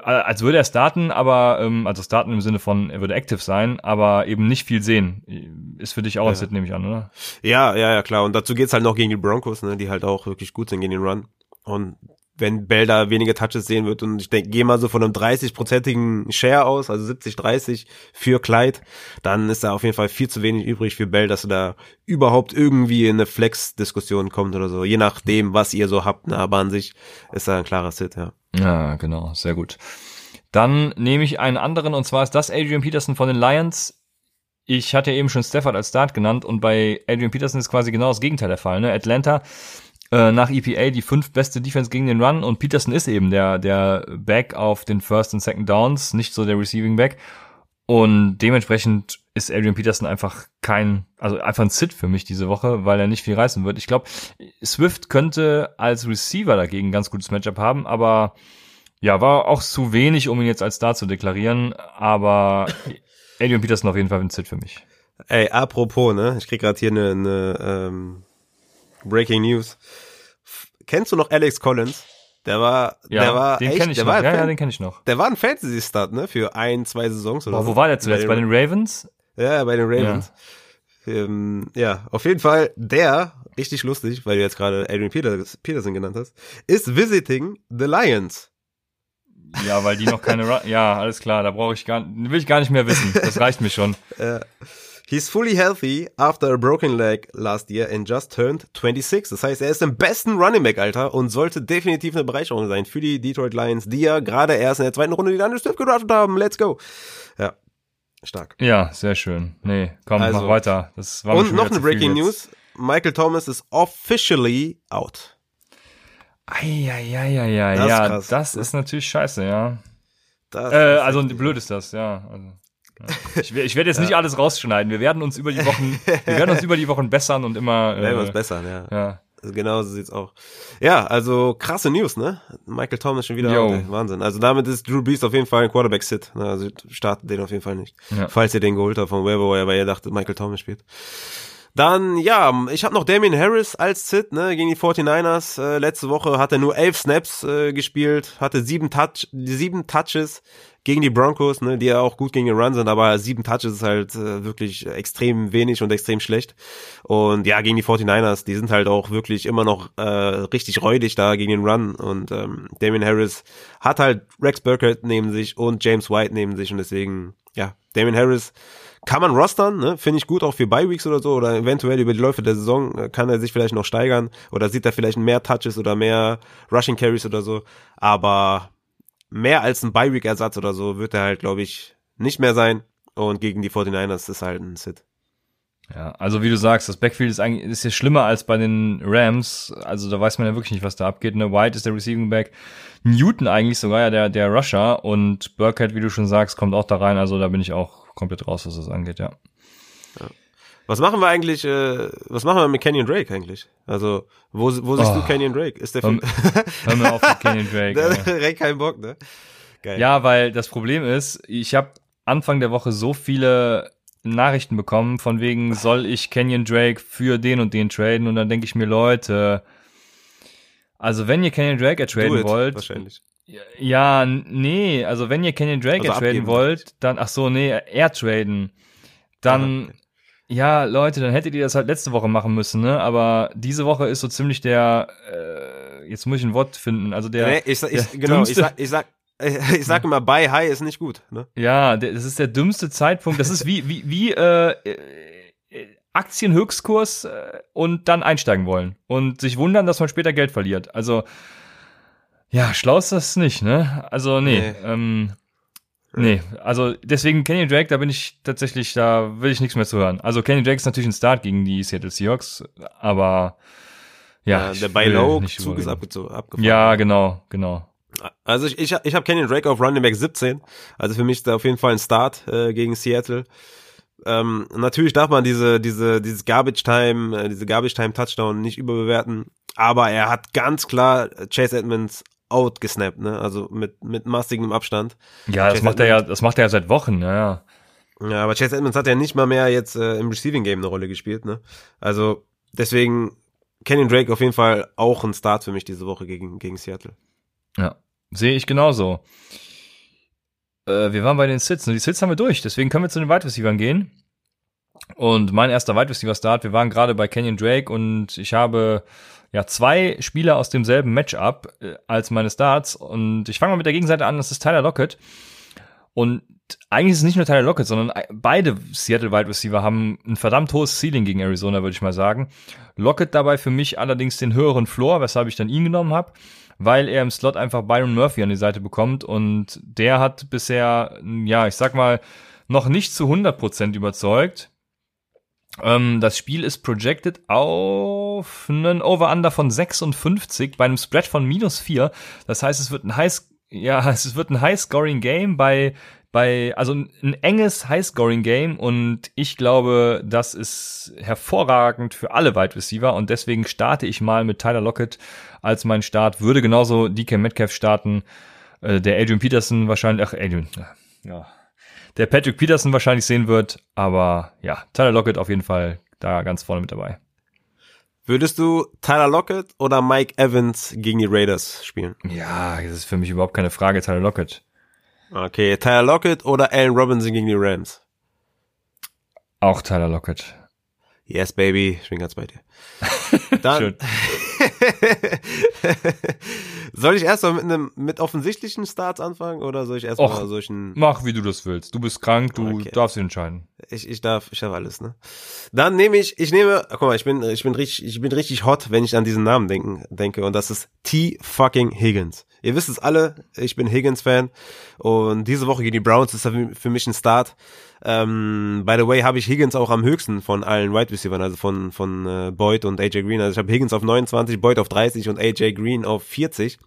als würde er starten, aber ähm, also starten im Sinne von er würde active sein, aber eben nicht viel sehen. Ist für dich auch ein Sit, nehme ich an, oder? Ja, ja, ja, klar. Und dazu geht's halt noch gegen die Broncos, ne, die halt auch wirklich gut sind gegen den Run. Und wenn Bell da weniger Touches sehen wird und ich denke, gehe mal so von einem 30-prozentigen Share aus, also 70-30 für Clyde, dann ist da auf jeden Fall viel zu wenig übrig für Bell, dass er da überhaupt irgendwie in eine Flex-Diskussion kommt oder so, je nachdem, was ihr so habt, ne? aber an sich ist da ein klarer Sit, ja. Ja, genau, sehr gut. Dann nehme ich einen anderen und zwar ist das Adrian Peterson von den Lions. Ich hatte eben schon Stafford als Start genannt und bei Adrian Peterson ist quasi genau das Gegenteil der Fall. Ne? Atlanta äh, nach EPA die fünf beste Defense gegen den Run und Peterson ist eben der, der Back auf den First und Second Downs, nicht so der Receiving Back. Und dementsprechend ist Adrian Peterson einfach kein, also einfach ein Sit für mich diese Woche, weil er nicht viel reißen wird. Ich glaube, Swift könnte als Receiver dagegen ein ganz gutes Matchup haben, aber ja, war auch zu wenig, um ihn jetzt als Star zu deklarieren. Aber Adrian Peterson auf jeden Fall ein Sit für mich. Ey, apropos, ne? Ich krieg gerade hier eine, eine ähm, Breaking News. Kennst du noch Alex Collins? Der war, Ja, der war den echt, ich der noch. war, Ja, ja, den kenne ich noch. der war ein Fantasy-Start, ne, für ein, zwei Saisons oder Boah, so. wo war der zuletzt? Bei den Ravens? Ja, bei den Ravens. Ja. Ähm, ja, auf jeden Fall der, richtig lustig, weil du jetzt gerade Adrian Peters, Peterson genannt hast, ist visiting the Lions. Ja, weil die noch keine Run Ja, alles klar, da brauche ich gar will ich gar nicht mehr wissen. Das reicht mir schon. Äh, he's fully healthy after a broken leg last year and just turned 26. Das heißt, er ist im besten Running Back Alter und sollte definitiv eine Bereicherung sein für die Detroit Lions, die ja gerade erst in der zweiten Runde die Daniel Swift gedraftet haben. Let's go. Ja, stark. Ja, sehr schön. Nee, komm, Also- mach weiter. Das war Und noch eine Breaking. News. Michael Thomas is officially out. Eieieiei, ist ja, krass, das ist natürlich scheiße, ja. Das Äh, ist also blöd ist das, ja. Also, ja. Ich, ich werde jetzt nicht alles rausschneiden. Wir werden uns über die Wochen, wir werden uns über die Wochen bessern und immer. Werden wir uns Äh, besser, ja. ja. Genau so sieht's auch. Ja, also krasse News, ne? Michael Thomas schon wieder ey. Wahnsinn. Also damit ist Drew Brees auf jeden Fall ein Quarterback-Sit. Ne? Also startet den auf jeden Fall nicht. Ja. Falls ihr den geholt habt von Waiver, weil ihr dachtet, Michael Thomas spielt. Dann, ja, ich habe noch Damien Harris als Sit, ne, gegen die 49ers. Äh, letzte Woche hat er nur elf Snaps äh, gespielt, hatte sieben, Touch, sieben Touches gegen die Broncos, ne, die ja auch gut gegen den Run sind, aber sieben Touches ist halt äh, wirklich extrem wenig und extrem schlecht. Und ja, gegen die 49ers, die sind halt auch wirklich immer noch äh, richtig räudig da gegen den Run. Und ähm, Damien Harris hat halt Rex Burkett neben sich und James White neben sich und deswegen, ja, Damien Harris kann man rostern, ne? finde ich gut, auch für Bye-Weeks oder so, oder eventuell über die Läufe der Saison äh, kann er sich vielleicht noch steigern, oder sieht er vielleicht mehr Touches oder mehr Rushing Carries oder so, aber mehr als ein Bye-Week-Ersatz oder so wird er halt, glaube ich, nicht mehr sein, und gegen die 49ers ist halt ein Sit. Ja, also wie du sagst, das Backfield ist eigentlich ist jetzt schlimmer als bei den Rams. Also da weiß man ja wirklich nicht, was da abgeht. Ne? White ist der Receiving Back, Newton eigentlich sogar ja der der Rusher und Burkhead, wie du schon sagst, kommt auch da rein. Also da bin ich auch komplett raus, was das angeht. Ja. Was machen wir eigentlich, äh, was machen wir mit Kenyon Drake eigentlich? Also, wo, wo siehst Oh. du Kenyon Drake? Ist der Hör, hör mir auf mit Kenyon Drake. ey. Drake keinen Bock, ne? Geil. Ja, weil das Problem ist, ich habe Anfang der Woche so viele Nachrichten bekommen, von wegen, soll ich Kenyon Drake für den und den traden? Und dann denke ich mir, Leute, also wenn ihr Kenyon Drake ertraden wollt, Wahrscheinlich. ja, nee, also wenn ihr Kenyon Drake Also ertraden wollt, dann, ach so, nee, air traden, dann, Aha, ja, Leute, dann hättet ihr das halt letzte Woche machen müssen, ne? Aber diese Woche ist so ziemlich der, äh, jetzt muss ich ein Wort finden, also der, nee, ich, sag- ich, der genau, ich dümmste- sag, ich sag, ich sag immer, buy high ist nicht gut, ne? Ja, das ist der dümmste Zeitpunkt. Das ist wie, wie, wie äh, äh, Aktienhöchstkurs äh, und dann einsteigen wollen und sich wundern, dass man später Geld verliert. Also, ja, schlau ist das nicht, ne? Also, nee. Nee. Ähm, nee, also deswegen Kenny Drake, da bin ich tatsächlich, da will ich nichts mehr zu hören. Also Kenny Drake ist natürlich ein Start gegen die Seattle Seahawks, aber ja, ich der Buy Low Zug ist abgefahren. Ja, genau, genau. Also ich, ich, ich habe Kenyon Drake auf Running Back 17. Also für mich ist da auf jeden Fall ein Start äh, gegen Seattle. Ähm, natürlich darf man diese, diese, dieses Garbage Time, äh, diese Garbage Time Touchdown nicht überbewerten. Aber er hat ganz klar Chase Edmonds outgesnappt, ne? Also mit, mit massigem Abstand. Ja, das Chase macht er ja, das macht er ja seit Wochen, ja, ja. Ja, aber Chase Edmonds hat ja nicht mal mehr jetzt äh, im Receiving Game eine Rolle gespielt, ne? Also deswegen Kenyon Drake auf jeden Fall auch ein Start für mich diese Woche gegen, gegen Seattle. Ja, sehe ich genauso. Äh, wir waren bei den Sits und die Sits haben wir durch, deswegen können wir zu den Wide Receivers gehen. Und mein erster Wide Receiver Start, wir waren gerade bei Kenyon Drake und ich habe ja zwei Spieler aus demselben Matchup äh, als meine Starts und ich fange mal mit der Gegenseite an, das ist Tyler Lockett. Und eigentlich ist es nicht nur Tyler Lockett, sondern beide Seattle Wide Receiver haben ein verdammt hohes Ceiling gegen Arizona, würde ich mal sagen. Lockett dabei für mich allerdings den höheren Floor, weshalb ich dann ihn genommen habe, weil er im Slot einfach Byron Murphy an die Seite bekommt und der hat bisher, ja, ich sag mal, noch nicht zu 100% überzeugt. Ähm, das Spiel ist projected auf einen Over-Under von 56 bei einem Spread von minus 4. Das heißt, es wird ein High, ja, es wird ein High-Scoring-Game bei, bei, also ein, enges High-Scoring-Game und ich glaube, das ist hervorragend für alle Wide Receiver und deswegen starte ich mal mit Tyler Lockett als mein Start, würde genauso DK Metcalf starten, äh, der Adrian Peterson wahrscheinlich, ach, Adrian, ja, der Patrick Peterson wahrscheinlich sehen wird, aber ja, Tyler Lockett auf jeden Fall da ganz vorne mit dabei. Würdest du Tyler Lockett oder Mike Evans gegen die Raiders spielen? Ja, das ist für mich überhaupt keine Frage, Tyler Lockett. Okay, Tyler Lockett oder Allen Robinson gegen die Rams? Auch Tyler Lockett. Yes, baby, ich bin ganz bei dir. Dann, soll ich erstmal mit einem mit offensichtlichen Starts anfangen oder soll ich erstmal solchen Mach, wie du das willst. Du bist krank, du Okay. darfst dich entscheiden. ich, ich darf ich darf alles, ne? Dann nehme ich ich nehme guck mal, ich bin ich bin richtig ich bin richtig hot, wenn ich an diesen Namen denken denke und das ist T fucking Higgins. Ihr wisst es alle, ich bin Higgins Fan und diese Woche gegen die Browns ist für mich ein Start. Ähm, by the way, habe ich Higgins auch am höchsten von allen Wide Receivers, also von von äh, Boyd und AJ Green. Also ich habe Higgins auf 29, Boyd auf 30 und AJ Green auf 40,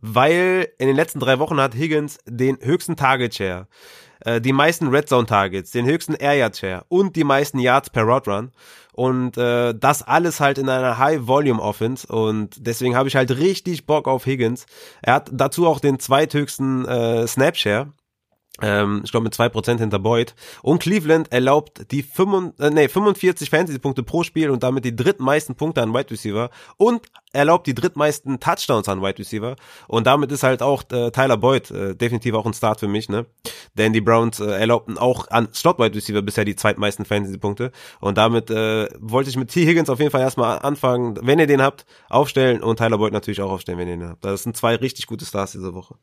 weil in den letzten drei Wochen hat Higgins den höchsten Target Share, äh, die meisten Red Zone Targets, den höchsten Air Yard Share und die meisten Yards per Route Run. Und äh, das alles halt in einer High Volume Offense und deswegen habe ich halt richtig Bock auf Higgins. Er hat dazu auch den zweithöchsten äh, Snap Share ähm, ich glaube mit 2% hinter Boyd. Und Cleveland erlaubt die 5, äh, nee, 45 Fantasy-Punkte pro Spiel und damit die drittmeisten Punkte an Wide Receiver und erlaubt die drittmeisten Touchdowns an Wide Receiver. Und damit ist halt auch äh, Tyler Boyd äh, definitiv auch ein Start für mich, ne? Denn die Browns äh, erlaubten auch an Slot Wide Receiver bisher die zweitmeisten Fantasy-Punkte. Und damit äh, wollte ich mit T. Higgins auf jeden Fall erstmal anfangen. Wenn ihr den habt, aufstellen und Tyler Boyd natürlich auch aufstellen, wenn ihr den habt. Das sind zwei richtig gute Stars diese Woche.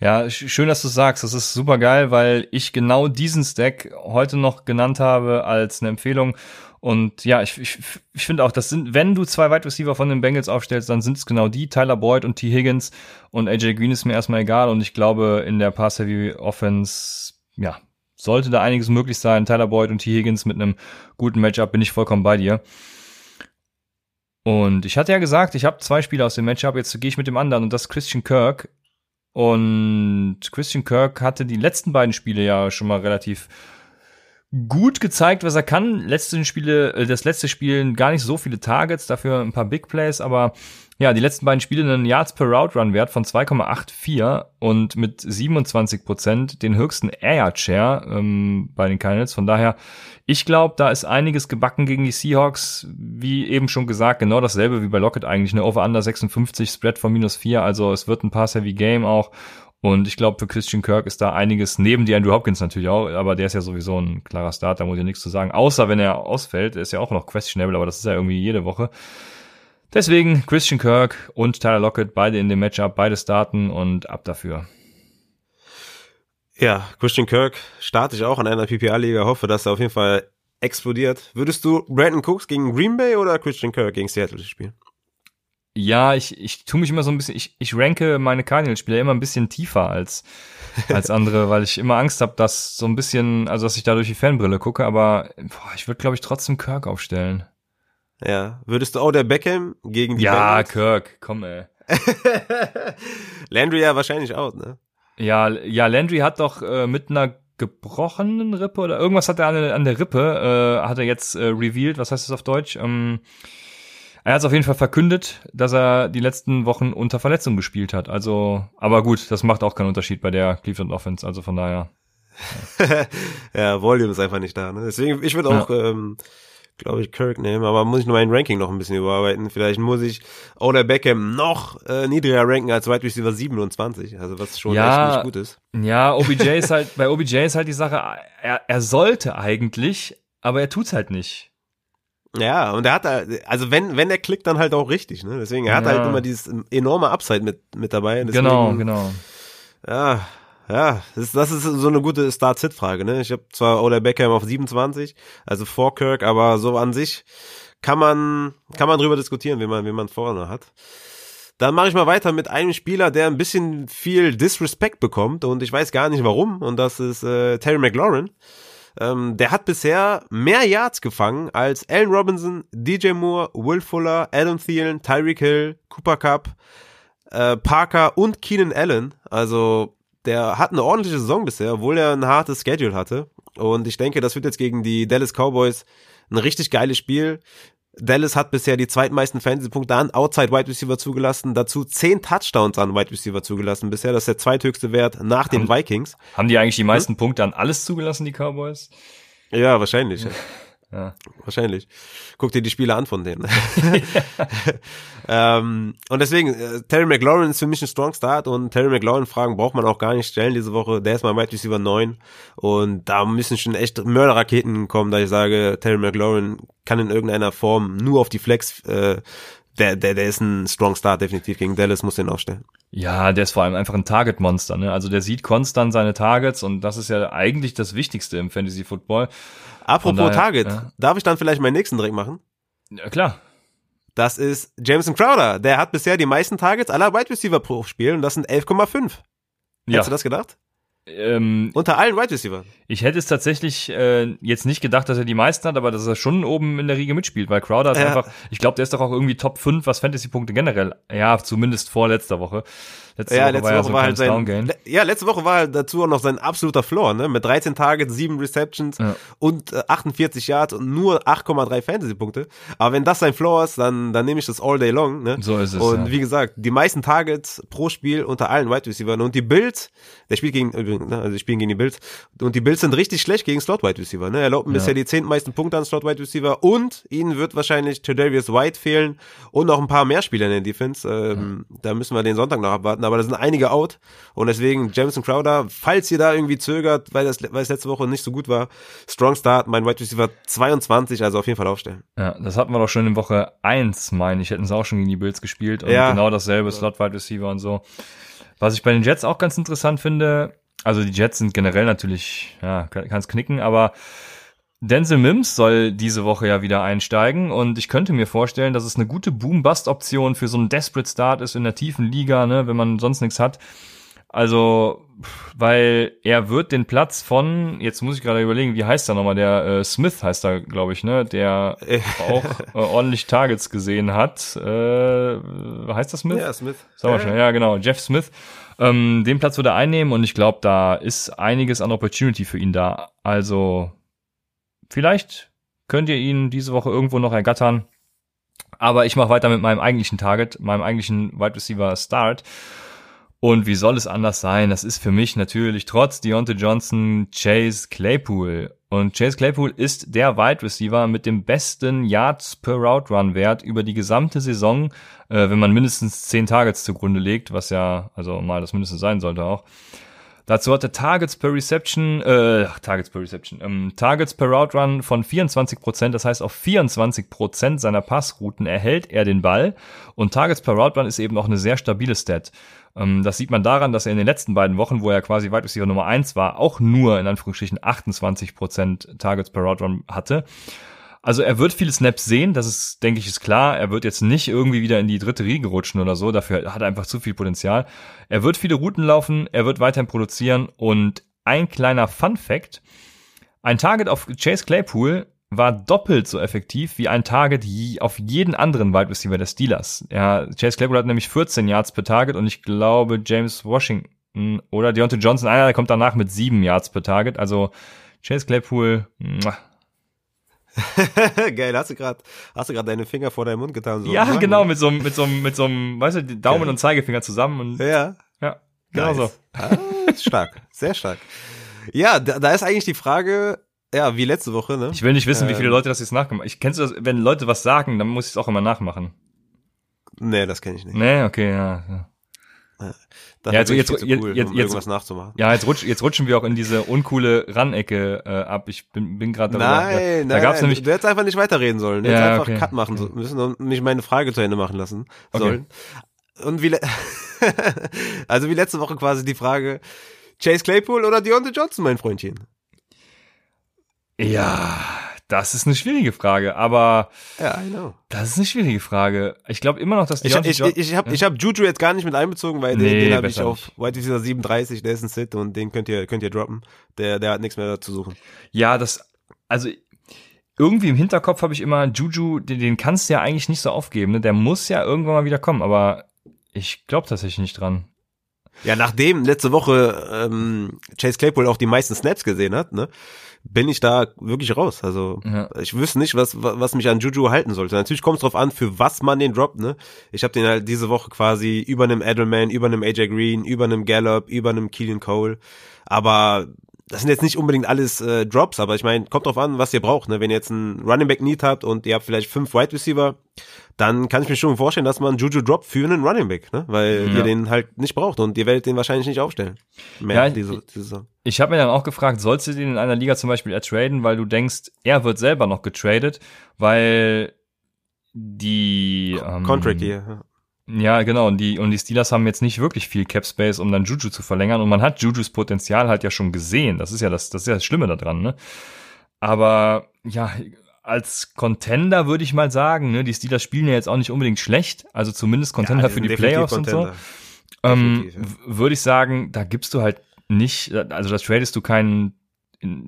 Ja, sch- schön, dass du sagst. Das ist super geil, weil ich genau diesen Stack heute noch genannt habe als eine Empfehlung. Und ja, ich, ich, ich finde auch, das sind, wenn du zwei Wide Receiver von den Bengals aufstellst, dann sind es genau die, Tyler Boyd und T. Higgins. Und AJ Green ist mir erstmal egal. Und ich glaube, in der Pass-Heavy-Offense, ja, sollte da einiges möglich sein. Tyler Boyd und T. Higgins mit einem guten Matchup bin ich vollkommen bei dir. Und ich hatte ja gesagt, ich habe zwei Spieler aus dem Matchup, jetzt gehe ich mit dem anderen und das ist Christian Kirk. Und Christian Kirk hatte die letzten beiden Spiele ja schon mal relativ gut gezeigt, was er kann. Letzten Spiele, äh, das letzte Spiel gar nicht so viele Targets, dafür ein paar Big Plays, aber ja, die letzten beiden Spiele einen Yards per Route Run Wert von 2,84 und mit 27 Prozent den höchsten Air Share ähm, bei den Cardinals. Von daher, ich glaube, da ist einiges gebacken gegen die Seahawks. Wie eben schon gesagt, genau dasselbe wie bei Lockett eigentlich. Eine Over-Under 56, Spread von minus 4. Also es wird ein Pass-Heavy-Game auch. Und ich glaube, für Christian Kirk ist da einiges, neben die Andrew Hopkins natürlich auch, aber der ist ja sowieso ein klarer Start, da muss ich nichts zu sagen. Außer wenn er ausfällt, ist ja auch noch questionable, aber das ist ja irgendwie jede Woche. Deswegen Christian Kirk und Tyler Lockett, beide in dem Matchup, beide starten und ab dafür. Ja, Christian Kirk starte ich auch in einer PPA-Liga, hoffe, dass er auf jeden Fall explodiert. Würdest du Brandon Cooks gegen Green Bay oder Christian Kirk gegen Seattle spielen? Ja, ich, ich tue mich immer so ein bisschen, ich, ich ranke meine Cardinals-Spieler immer ein bisschen tiefer als, als andere, weil ich immer Angst habe, dass so ein bisschen, also dass ich da durch die Fanbrille gucke, aber boah, ich würde, glaube ich, trotzdem Kirk aufstellen. Ja. Würdest du auch der Beckham gegen die Ja, Bengals? Kirk, komm ey. Landry ja wahrscheinlich out, ne? Ja, ja, Landry hat doch äh, mit einer gebrochenen Rippe oder irgendwas hat er an, der- an der Rippe, äh, hat er jetzt äh, revealed, was heißt das auf Deutsch? Ähm, er hat es auf jeden Fall verkündet, dass er die letzten Wochen unter Verletzung gespielt hat. Also, aber gut, das macht auch keinen Unterschied bei der Cleveland Offense. Also von daher. ja, Volume ist einfach nicht da, ne? Deswegen, ich würde auch, ähm, glaube ich, Kirk nehmen, aber muss ich nur mein Ranking noch ein bisschen überarbeiten. Vielleicht muss ich Oder Beckham noch äh, niedriger ranken als Wide Receiver 27, also was schon Ja. echt nicht gut ist. Ja, OBJ ist halt, bei OBJ ist halt die Sache, er, er sollte eigentlich, aber er tut's halt nicht. Ja, und er hat da, also wenn, wenn er klickt, dann halt auch richtig, ne? Deswegen, er hat Ja. halt immer dieses enorme Upside mit, mit dabei. Deswegen, Genau, genau. Ja, ja, das ist, das ist so eine gute Start-Sit-Frage, ne? Ich habe zwar Oder Beckham auf 27, also vor Kirk, aber so an sich kann man, kann man drüber diskutieren, wie man, wie man vorne hat. Dann mache ich mal weiter mit einem Spieler, der ein bisschen viel Disrespect bekommt und ich weiß gar nicht warum. Und das ist äh, Terry McLaurin. Ähm, der hat bisher mehr Yards gefangen als Allen Robinson, DJ Moore, Will Fuller, Adam Thielen, Tyreek Hill, Cooper Cup, äh, Parker und Keenan Allen. Also der hat eine ordentliche Saison bisher, obwohl er ein hartes Schedule hatte. Und ich denke, das wird jetzt gegen die Dallas Cowboys ein richtig geiles Spiel. Dallas hat bisher die zweitmeisten Fantasy-Punkte an Outside Wide Receiver zugelassen, dazu zehn Touchdowns an Wide Receiver zugelassen bisher. Das ist der zweithöchste Wert nach den Vikings. Haben die eigentlich die meisten Punkte an alles zugelassen, die Cowboys? Ja, wahrscheinlich. Ja. Wahrscheinlich. Guck dir die Spiele an von denen. ähm, und deswegen, äh, Terry McLaurin ist für mich ein Strong Start und Terry McLaurin Fragen braucht man auch gar nicht stellen diese Woche. Der ist mein Wide Receiver 9 und da müssen schon echt Mörderraketen kommen, da ich sage, Terry McLaurin kann in irgendeiner Form nur auf die Flex, äh, der, der, der ist ein Strong Start definitiv gegen Dallas, muss den aufstellen. Ja, der ist vor allem einfach ein Target-Monster. Ne? Also der sieht konstant seine Targets und das ist ja eigentlich das Wichtigste im Fantasy-Football. Apropos daher, Target, ja. darf ich dann vielleicht meinen nächsten direkt machen? Ja, klar. Das ist Jameson Crowder. Der hat bisher die meisten Targets aller Wide Receiver pro Spiel und das sind 11,5. Ja. Hättest du das gedacht? Ähm, Unter allen Wide Receiver. ich hätte es tatsächlich äh, jetzt nicht gedacht, dass er die meisten hat, aber dass er schon oben in der Riege mitspielt, weil Crowder ist Ja. einfach, ich glaube, der ist doch auch irgendwie Top 5, was Fantasy-Punkte generell, ja, zumindest vor letzter Woche. Letzte Ja, Woche letzte war ja Woche so ein war halt sein, le- ja, letzte Woche war halt dazu auch noch sein absoluter Floor, ne? Mit 13 Targets, 7 Receptions Ja. und äh, 48 Yards und nur 8,3 Fantasy-Punkte. Aber wenn das sein Floor ist, dann, dann nehme ich das all day long, ne? So ist es, Und ja. wie gesagt, die meisten Targets pro Spiel unter allen Wide Receivers und die Bills, der spielt gegen, übrigens, ne? also die spielen gegen die Bills und die Bills sind richtig schlecht gegen Slot Wide Receiver, ne? Er erlaubt bisher die zehntmeisten Punkte an Slot Wide Receiver und ihnen wird wahrscheinlich Tredavious White fehlen und noch ein paar mehr Spieler in der Defense. Ähm, Da müssen wir den Sonntag noch abwarten, aber da sind einige out und deswegen Jameson Crowder, falls ihr da irgendwie zögert, weil das, weil es letzte Woche nicht so gut war, Strong Start, mein Wide Receiver 22, also auf jeden Fall aufstellen. Ja, das hatten wir doch schon in Woche 1, meine ich, hätten sie auch schon gegen die Bills gespielt und Ja. genau dasselbe, Slot Wide Receiver und so. Was ich bei den Jets auch ganz interessant finde, also die Jets sind generell natürlich, ja, kann es knicken, aber Denzel Mims soll diese Woche ja wieder einsteigen und ich könnte mir vorstellen, dass es eine gute Boom-Bust-Option für so einen Desperate Start ist in der tiefen Liga, ne, wenn man sonst nichts hat. Also, weil er wird den Platz von, jetzt muss ich gerade überlegen, wie heißt er nochmal, der äh, Smith heißt er, glaube ich, ne, der auch äh, ordentlich Targets gesehen hat. Äh, heißt das Smith? Smith. Sagen wir schon, ja genau, Jeff Smith. Ähm, den Platz wird er einnehmen und ich glaube, da ist einiges an Opportunity für ihn da. Also vielleicht könnt ihr ihn diese Woche irgendwo noch ergattern. Aber ich mache weiter mit meinem eigentlichen Target, meinem eigentlichen Wide Receiver Start. Und wie soll es anders sein? Das ist für mich natürlich trotz Deontay Johnson Chase Claypool. Und Chase Claypool ist der Wide Receiver mit dem besten Yards per Route Run Wert über die gesamte Saison, äh, wenn man mindestens 10 Targets zugrunde legt, was ja also mal das mindestens sein sollte auch. Dazu hat er Targets per Reception, äh, Targets per Reception, ähm, Targets per Route Run von 24%, das heißt auf 24% seiner Passrouten erhält er den Ball und Targets per Route Run ist eben auch eine sehr stabile Stat. Ähm, das sieht man daran, dass er in den letzten beiden Wochen, wo er quasi Wide Receiver Nummer 1 war, auch nur in Anführungsstrichen 28% Targets per Route Run hatte. Also er wird viele Snaps sehen, das ist, denke ich, ist klar. Er wird jetzt nicht irgendwie wieder in die dritte Riege rutschen oder so, dafür hat er einfach zu viel Potenzial. Er wird viele Routen laufen, er wird weiterhin produzieren und ein kleiner Fun Fact, ein Target auf Chase Claypool war doppelt so effektiv wie ein Target auf jeden anderen Wide Receiver der Steelers. Ja, Chase Claypool hat nämlich 14 Yards per Target und ich glaube James Washington oder Deontay Johnson, einer, der kommt danach mit 7 Yards per Target. Also Chase Claypool, Geil, hast du gerade hast du gerade deine Finger vor deinem Mund getan so. Ja, Mann. genau, mit so einem, mit so einem, mit so einem, weißt du, Daumen Geil. und Zeigefinger zusammen und Ja. ja, genau so. Nice. Ah, stark, sehr stark. Ja, da, da ist eigentlich die Frage, ja, wie letzte Woche, ne? Ich will nicht wissen, wie viele Ähm. Leute das jetzt nachgemacht Ich kennst du das, wenn Leute was sagen, dann muss ich es auch immer nachmachen. Nee, das kenne ich nicht. Nee, okay, ja. ja. Das Ja, also jetzt- jetzt- cool, jetzt- um jetzt- irgendwas nachzumachen. Ja, jetzt, rutsch, jetzt rutschen wir auch in diese uncoole Ranecke äh, ab. Ich bin, bin gerade Nein, da, nein, da gab's nämlich du hättest einfach nicht weiterreden sollen. Du Ja, hättest einfach okay. Cut machen so- müssen und mich meine Frage zu Ende machen lassen Okay. sollen. Und wie, also wie letzte Woche quasi die Frage, Chase Claypool oder Deontay Johnson, mein Freundchen? Ja, das ist eine schwierige Frage, aber Ja, I know. das ist eine schwierige Frage. Ich glaube immer noch, dass Ich, Deontay ich, Jo- ich, ich habe ich hab Juju jetzt gar nicht mit einbezogen, weil Nee, den, den habe ich auf White Receiver 37, der ist ein Sit und den könnt ihr, könnt ihr droppen. Der, der hat nichts mehr zu suchen. Ja, das, also irgendwie im Hinterkopf habe ich immer Juju, den, den kannst du ja eigentlich nicht so aufgeben. Ne? Der muss ja irgendwann mal wieder kommen, aber ich glaube tatsächlich nicht dran. Ja, nachdem letzte Woche ähm, Chase Claypool auch die meisten Snaps gesehen hat, ne, bin ich da wirklich raus. Also Ja. ich wüsste nicht, was, was mich an Juju halten sollte. Natürlich kommt es drauf an, für was man den droppt. Ne? Ich habe den halt diese Woche quasi über einem Edelman, über einem AJ Green, über einem Gallup, über einem Keelan Cole. Aber das sind jetzt nicht unbedingt alles äh, Drops, aber ich meine, kommt drauf an, was ihr braucht. Ne? Wenn ihr jetzt einen Running Back Need habt und ihr habt vielleicht fünf Wide Receiver, dann kann ich mir schon vorstellen, dass man Juju droppt für einen Running Back, ne? weil Ja. ihr den halt nicht braucht und ihr werdet den wahrscheinlich nicht aufstellen. Mehr Ja, diese, diese Saison. Ich habe mir dann auch gefragt, sollst du den in einer Liga zum Beispiel ertraden, weil du denkst, er wird selber noch getradet, weil die ähm, Contract hier. Ja. Genau. Und die, und die Steelers haben jetzt nicht wirklich viel Cap Space, um dann Juju zu verlängern. Und man hat Jujus Potenzial halt ja schon gesehen. Das ist ja das, das ist ja das Schlimme daran, ne? Aber, ja, als Contender würde ich mal sagen, ne, die Steelers spielen ja jetzt auch nicht unbedingt schlecht. Also zumindest Contender Ja, für die sind definitiv Playoffs und so. Contender. Ähm, ja. würde ich sagen, da gibst du halt nicht, also da tradest du keinen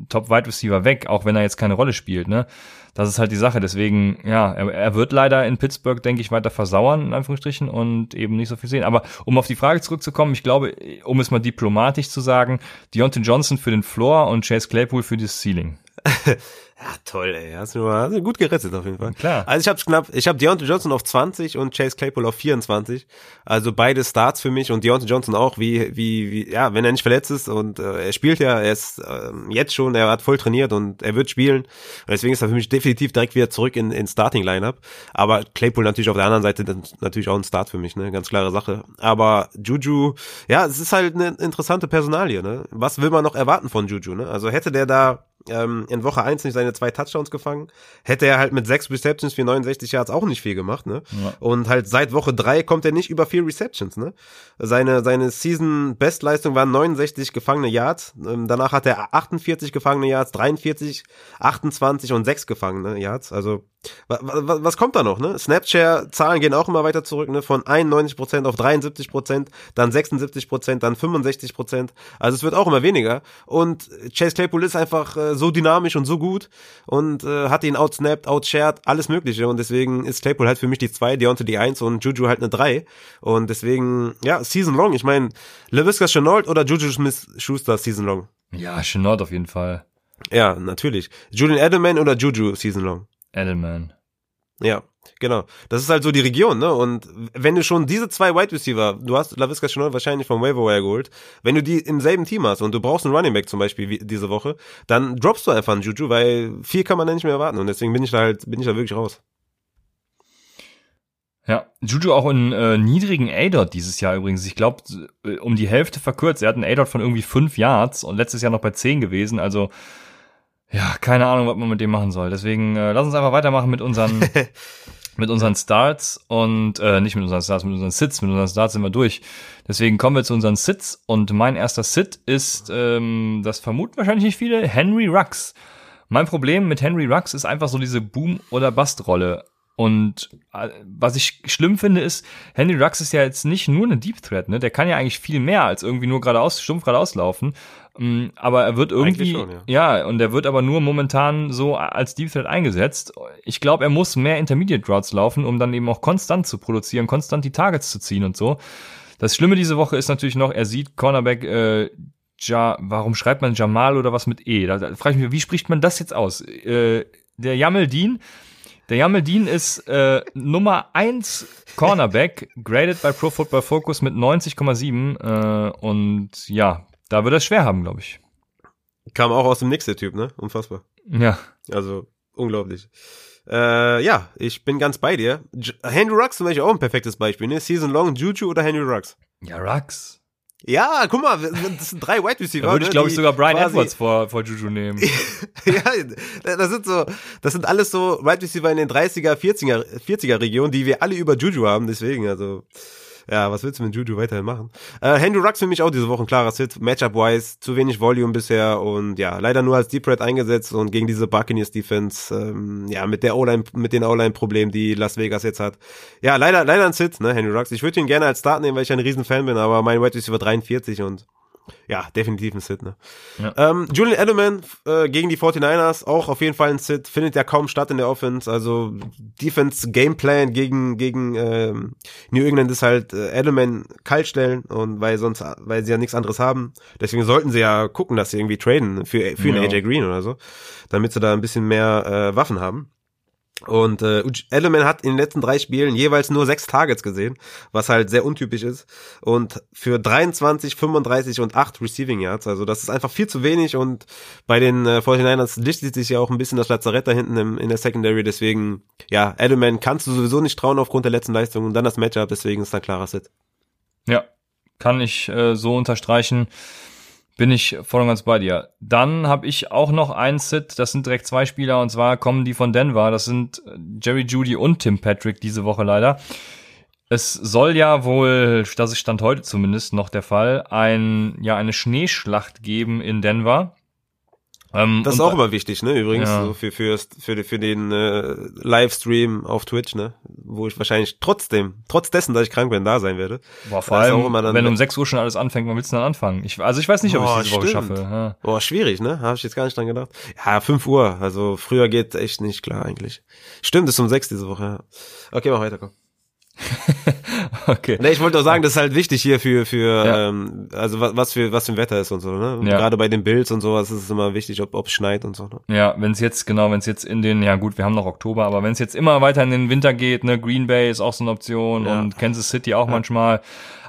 Top-Wide Receiver weg, auch wenn er jetzt keine Rolle spielt, ne? Das ist halt die Sache. Deswegen, ja, er, er wird leider in Pittsburgh, denke ich, weiter versauern, in Anführungsstrichen, und eben nicht so viel sehen. Aber um auf die Frage zurückzukommen, ich glaube, um es mal diplomatisch zu sagen, Deontay Johnson für den Floor und Chase Claypool für das Ceiling. Ja, toll, ey. Hast du, hast du gut gerettet auf jeden Fall. Klar. Also ich hab's knapp, ich habe Deontay Johnson auf 20 und Chase Claypool auf 24. Also beide Starts für mich und Deontay Johnson auch, wie, wie, wie, ja, wenn er nicht verletzt ist und äh, er spielt ja, er ist ähm, jetzt schon, er hat voll trainiert und er wird spielen. Und deswegen ist er für mich definitiv direkt wieder zurück in, in Starting Lineup. Aber Claypool natürlich auf der anderen Seite dann natürlich auch ein Start für mich, ne, ganz klare Sache. Aber Juju, ja, es ist halt eine interessante Personalie, ne. Was will man noch erwarten von Juju, ne? Also hätte der da ähm, in Woche 1 nicht seine zwei Touchdowns gefangen, hätte er halt mit sechs Receptions für 69 Yards auch nicht viel gemacht, ne? Ja. Und halt seit Woche 3 kommt er nicht über vier Receptions, ne? Seine, seine Season-Bestleistung waren 69 gefangene Yards, ähm, danach hat er 48 gefangene Yards, 43, 28 und 6 gefangene Yards, also wa- wa- was kommt da noch, ne? Snapshare-Zahlen gehen auch immer weiter zurück, ne? Von 91% auf 73%, dann 76%, dann 65%. Also es wird auch immer weniger. Und Chase Claypool ist einfach äh, so dynamisch und so gut und äh, hat ihn outsnapped, outshared, alles mögliche. Und deswegen ist Claypool halt für mich die 2, Deontay die 1 und Juju halt eine 3. Und deswegen, ja, Season Long. Ich meine, LaVisca Chenault oder Juju Smith-Schuster Season Long? Ja, Chenault auf jeden Fall. Ja, natürlich. Julian Edelman oder Juju Season Long? Edelman. Ja, genau. Das ist halt so die Region, ne? Und wenn du schon diese zwei Wide Receiver, du hast LaVisca Chenault wahrscheinlich vom Waiver Wire geholt, wenn du die im selben Team hast und du brauchst einen Running Back zum Beispiel diese Woche, dann droppst du einfach einen Juju, weil viel kann man da nicht mehr erwarten und deswegen bin ich da halt, bin ich da wirklich raus. Ja, Juju auch in äh, niedrigen A-Dot dieses Jahr übrigens. Ich glaube, um die Hälfte verkürzt. Er hat einen A-Dot von irgendwie fünf Yards und letztes Jahr noch bei zehn gewesen. Also, ja, keine Ahnung, was man mit dem machen soll. Deswegen äh, lass uns einfach weitermachen mit unseren, mit unseren Starts und äh, nicht mit unseren Starts, mit unseren Sits. Mit unseren Starts sind wir durch. Deswegen kommen wir zu unseren Sits und mein erster Sit ist, ähm, das vermuten wahrscheinlich nicht viele, Henry Rux. Mein Problem mit Henry Rux ist einfach so diese Boom- oder Bust-Rolle. Und äh, was ich schlimm finde, ist, Henry Rux ist ja jetzt nicht nur eine Deep Threat, ne? Der kann ja eigentlich viel mehr als irgendwie nur geradeaus, stumpf geradeaus laufen. Mm, Aber er wird irgendwie, schon, ja. ja, und er wird aber nur momentan so als Deep Threat eingesetzt. Ich glaube, er muss mehr Intermediate Routes laufen, um dann eben auch konstant zu produzieren, konstant die Targets zu ziehen und so. Das Schlimme diese Woche ist natürlich noch, er sieht Cornerback, äh, ja, warum schreibt man Jamal oder was mit E? Da, da frage ich mich, wie spricht man das jetzt aus? Äh, der Jamel Dean, der Jamel Dean ist äh, Nummer 1 Cornerback, graded bei Pro Football Focus mit 90,7 äh, und ja, da wird er es schwer haben, glaube ich. Kam auch aus dem Nix, der Typ, ne? Unfassbar. Ja. Also, unglaublich. Äh, ja, ich bin ganz bei dir. J Henry Rux zum Beispiel auch ein perfektes Beispiel, ne? Season Long, Juju oder Henry Rux? Ja, Rux. Ja, guck mal, das sind drei Wide Receiver. Da würde ich, ne, glaube ich, sogar Brian Edwards vor, vor Juju nehmen. ja, das sind so, das sind alles so Wide Receiver in den 30er, 40er, 40er Regionen, die wir alle über Juju haben, deswegen, also, ja, was willst du mit Juju weiterhin machen? Äh, Henry Rux für mich auch diese Woche ein klarer Hit, Matchup-wise, zu wenig Volume bisher und ja, leider nur als Deep Red eingesetzt und gegen diese Buccaneers Defense, ähm, ja, mit der O-Line, mit den O-Line-Problemen, die Las Vegas jetzt hat. Ja, leider, leider ein Sit, ne, Henry Rux. Ich würde ihn gerne als Start nehmen, weil ich ein riesen Fan bin, aber mein Wide Receiver 43 und ja, definitiv ein Sit, ne. Ja. Ähm, Julian Edelman äh, gegen die 49ers, auch auf jeden Fall ein Sit, findet ja kaum statt in der Offense. Also Defense Gameplan gegen gegen ähm, New England ist halt äh, Edelman kalt stellen und weil sonst weil sie ja nichts anderes haben. Deswegen sollten sie ja gucken, dass sie irgendwie traden für für einen Ja. AJ Green oder so, damit sie da ein bisschen mehr äh, Waffen haben. Und äh, Edelman hat in den letzten drei Spielen jeweils nur sechs Targets gesehen, was halt sehr untypisch ist. Und für 23, 35 und 8 Receiving Yards, also das ist einfach viel zu wenig. Und bei den äh, 49ers lichtet sich ja auch ein bisschen das Lazarett da hinten im, in der Secondary. Deswegen, ja, Edelman kannst du sowieso nicht trauen aufgrund der letzten Leistung. Und dann das Matchup, deswegen ist da ein klarer Sit. Ja, kann ich äh, so unterstreichen. Bin ich voll und ganz bei dir. Dann habe ich auch noch einen Sit, das sind direkt zwei Spieler und zwar kommen die von Denver. Das sind äh, Jerry Judy und Tim Patrick diese Woche leider. Es soll ja wohl, das ist Stand heute zumindest noch der Fall, ein, ja, eine Schneeschlacht geben in Denver. Ähm, das ist auch immer wichtig, ne? Übrigens, ja. so für, für, für, für den äh, Livestream auf Twitch, ne? Wo ich wahrscheinlich trotzdem, trotz dessen, dass ich krank bin, da sein werde. Boah, vor allem, wenn um 6 Uhr schon alles anfängt, wann willst du dann anfangen? Ich, also ich weiß nicht, ob Boah, ich diese Woche schaffe. Ja. Boah, schwierig, ne? Habe ich jetzt gar nicht dran gedacht. Ja, 5 Uhr, also früher geht echt nicht klar eigentlich. Stimmt, ist um 6 diese Woche, ja. Okay, mach weiter, komm. okay. Nee, ich wollte auch sagen, das ist halt wichtig hier für, für ja. ähm, also was, was für was für ein Wetter ist und so, ne? Ja. Gerade bei den Bills und sowas ist es immer wichtig, ob es schneit und so. Ne? Ja, wenn es jetzt, genau, wenn es jetzt in den, ja gut, wir haben noch Oktober, aber wenn es jetzt immer weiter in den Winter geht, ne, Green Bay ist auch so eine Option ja. und Kansas City auch manchmal.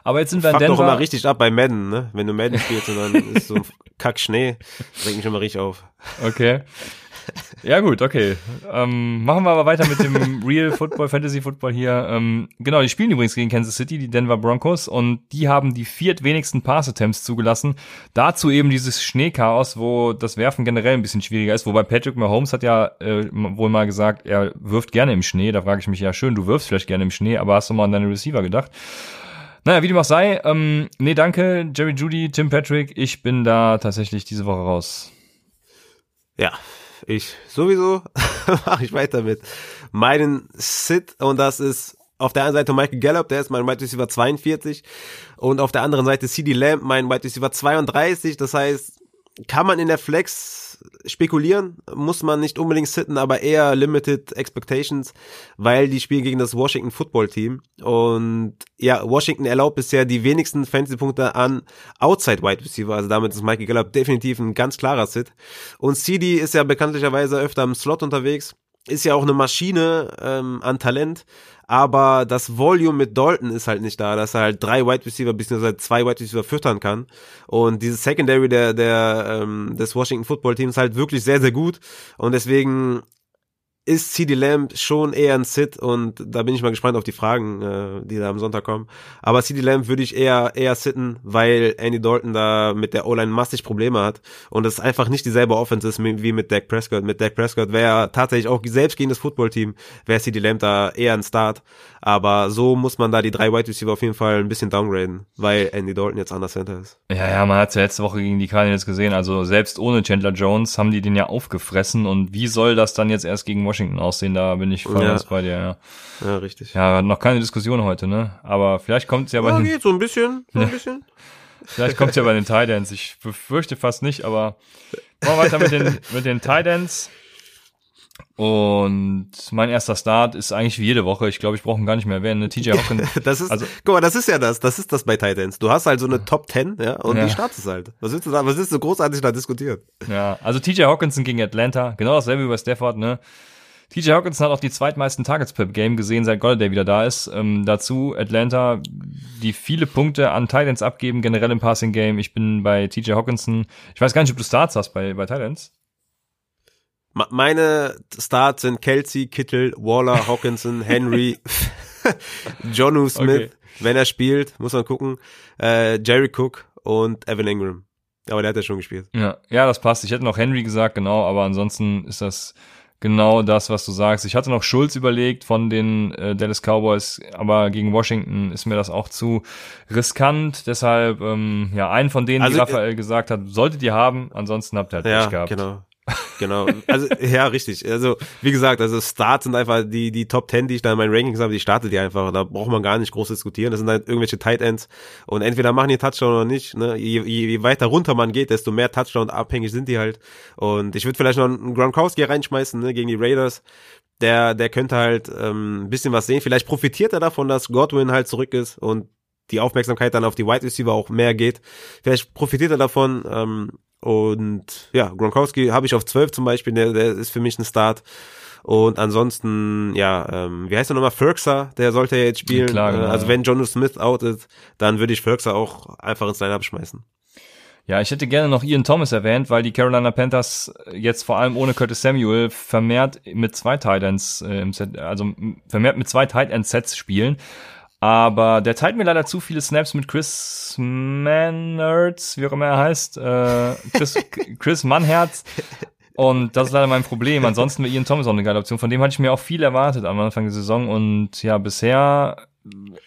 Aber jetzt sind wir in Denver. doch immer richtig ab bei Madden, ne? Wenn du Madden spielst und dann ist so Kack Schnee, bringt mich immer richtig auf. Okay. Ja gut, okay. Ähm, machen wir aber weiter mit dem Real Football, Fantasy Football hier. Ähm, genau, die spielen übrigens gegen Kansas City, die Denver Broncos, und die haben die viertwenigsten Pass-Attempts zugelassen. Dazu eben dieses Schneechaos, wo das Werfen generell ein bisschen schwieriger ist. Wobei Patrick Mahomes hat ja äh, wohl mal gesagt, er wirft gerne im Schnee. Da frage ich mich, ja schön, du wirfst vielleicht gerne im Schnee, aber hast du mal an deine Receiver gedacht? Naja, wie dem auch sei. Ähm, nee, danke, Jerry Judy, Tim Patrick. Ich bin da tatsächlich diese Woche raus. Ja, ich sowieso mache ich weiter mit meinen Sit und das ist auf der einen Seite Michael Gallup, der ist mein Wide Receiver 42 und auf der anderen Seite CD Lamb, mein Wide Receiver 32. Das heißt, kann man in der Flex spekulieren, muss man nicht unbedingt sitten, aber eher limited expectations, weil die spielen gegen das Washington Football Team. Und ja, Washington erlaubt bisher die wenigsten Fantasy-Punkte an Outside Wide Receiver, also damit ist Mikey Gallup definitiv ein ganz klarer Sit. Und CD ist ja bekanntlicherweise öfter im Slot unterwegs, ist ja auch eine Maschine ähm, an Talent, aber das Volume mit Dalton ist halt nicht da, dass er halt drei Wide Receiver bzw. zwei Wide Receiver füttern kann. Und dieses Secondary der, der ähm, des Washington Football Teams halt wirklich sehr, sehr gut. Und deswegen ist CD Lamb schon eher ein Sit und da bin ich mal gespannt auf die Fragen, äh, die da am Sonntag kommen. Aber CD Lamb würde ich eher eher sitten, weil Andy Dalton da mit der O-Line massig Probleme hat und es einfach nicht dieselbe Offense ist wie mit Dak Prescott. Mit Dak Prescott wäre tatsächlich auch selbst gegen das Footballteam wäre CD Lamb da eher ein Start. Aber so muss man da die drei Wide Receiver auf jeden Fall ein bisschen downgraden, weil Andy Dalton jetzt an der Center ist. Ja, ja, man hat ja letzte Woche gegen die Cardinals gesehen. Also selbst ohne Chandler Jones haben die den ja aufgefressen und wie soll das dann jetzt erst gegen Washington aussehen, da bin ich voll ja. bei dir, ja. Ja, richtig. Ja, noch keine Diskussion heute, ne? Aber vielleicht kommt es ja bei ja, den... geht so ein bisschen, so ein bisschen. vielleicht kommt es ja bei den Titans. Ich befürchte fast nicht, aber machen wir weiter mit den, mit den Titans. Und mein erster Start ist eigentlich wie jede Woche. Ich glaube, ich brauche ihn gar nicht mehr erwähnen. Ne? TJ Hawkins. das ist, also, guck mal, das ist ja das. Das ist das bei Titans. Du hast halt so eine Top 10, ja, und ja. die startest halt. Was willst du da, was willst du großartig da diskutieren? Ja, also TJ Hawkinson gegen Atlanta. Genau dasselbe wie bei Stafford, ne? TJ Hawkinson hat auch die zweitmeisten Targets per Game gesehen, seit Golladay wieder da ist. Ähm, dazu Atlanta, die viele Punkte an Titans abgeben, generell im Passing Game. Ich bin bei TJ Hawkinson. Ich weiß gar nicht, ob du Starts hast bei, bei Titans. Meine Starts sind Kelsey, Kittel, Waller, Hawkinson, Henry, Jonu Smith, okay. wenn er spielt, muss man gucken, äh, Jerry Cook und Evan Ingram. Aber der hat ja schon gespielt. Ja, ja, das passt. Ich hätte noch Henry gesagt, genau, aber ansonsten ist das genau das, was du sagst. Ich hatte noch Schulz überlegt von den äh, Dallas Cowboys, aber gegen Washington ist mir das auch zu riskant. Deshalb, ähm, ja, einen von denen, also, die Raphael äh, gesagt hat, solltet ihr haben, ansonsten habt ihr halt ja, Pech gehabt. Genau. Genau. Also, ja, richtig. Also, wie gesagt, also Starts sind einfach die, die Top 10, die ich da in meinen Rankings habe, die startet die einfach. Da braucht man gar nicht groß diskutieren. Das sind halt irgendwelche Tight Ends. Und entweder machen die Touchdown oder nicht. Ne? Je, je, je weiter runter man geht, desto mehr Touchdown abhängig sind die halt. Und ich würde vielleicht noch einen Gronkowski reinschmeißen, ne, gegen die Raiders. Der, der könnte halt ähm, ein bisschen was sehen. Vielleicht profitiert er davon, dass Godwin halt zurück ist und die Aufmerksamkeit dann auf die Wide Receiver auch mehr geht. Vielleicht profitiert er davon. Ähm, und ja, Gronkowski habe ich auf 12 zum Beispiel, der, der ist für mich ein Start. Und ansonsten, ja, ähm, wie heißt er nochmal? Ferkser, der sollte ja jetzt spielen. Klar, genau. Äh, also wenn Jono Smith out ist, dann würde ich Ferkser auch einfach ins Line-Up schmeißen. Ja, ich hätte gerne noch Ian Thomas erwähnt, weil die Carolina Panthers jetzt vor allem ohne Curtis Samuel vermehrt mit zwei Titans äh, im Set, also vermehrt mit zwei Tight End Sets spielen. Aber der teilt mir leider zu viele Snaps mit Chris Mannertz, wie auch immer er heißt, äh, Chris, Chris Mannherz. Und das ist leider mein Problem. Ansonsten wäre Ian Thomas auch eine geile Option. Von dem hatte ich mir auch viel erwartet am Anfang der Saison. Und ja, bisher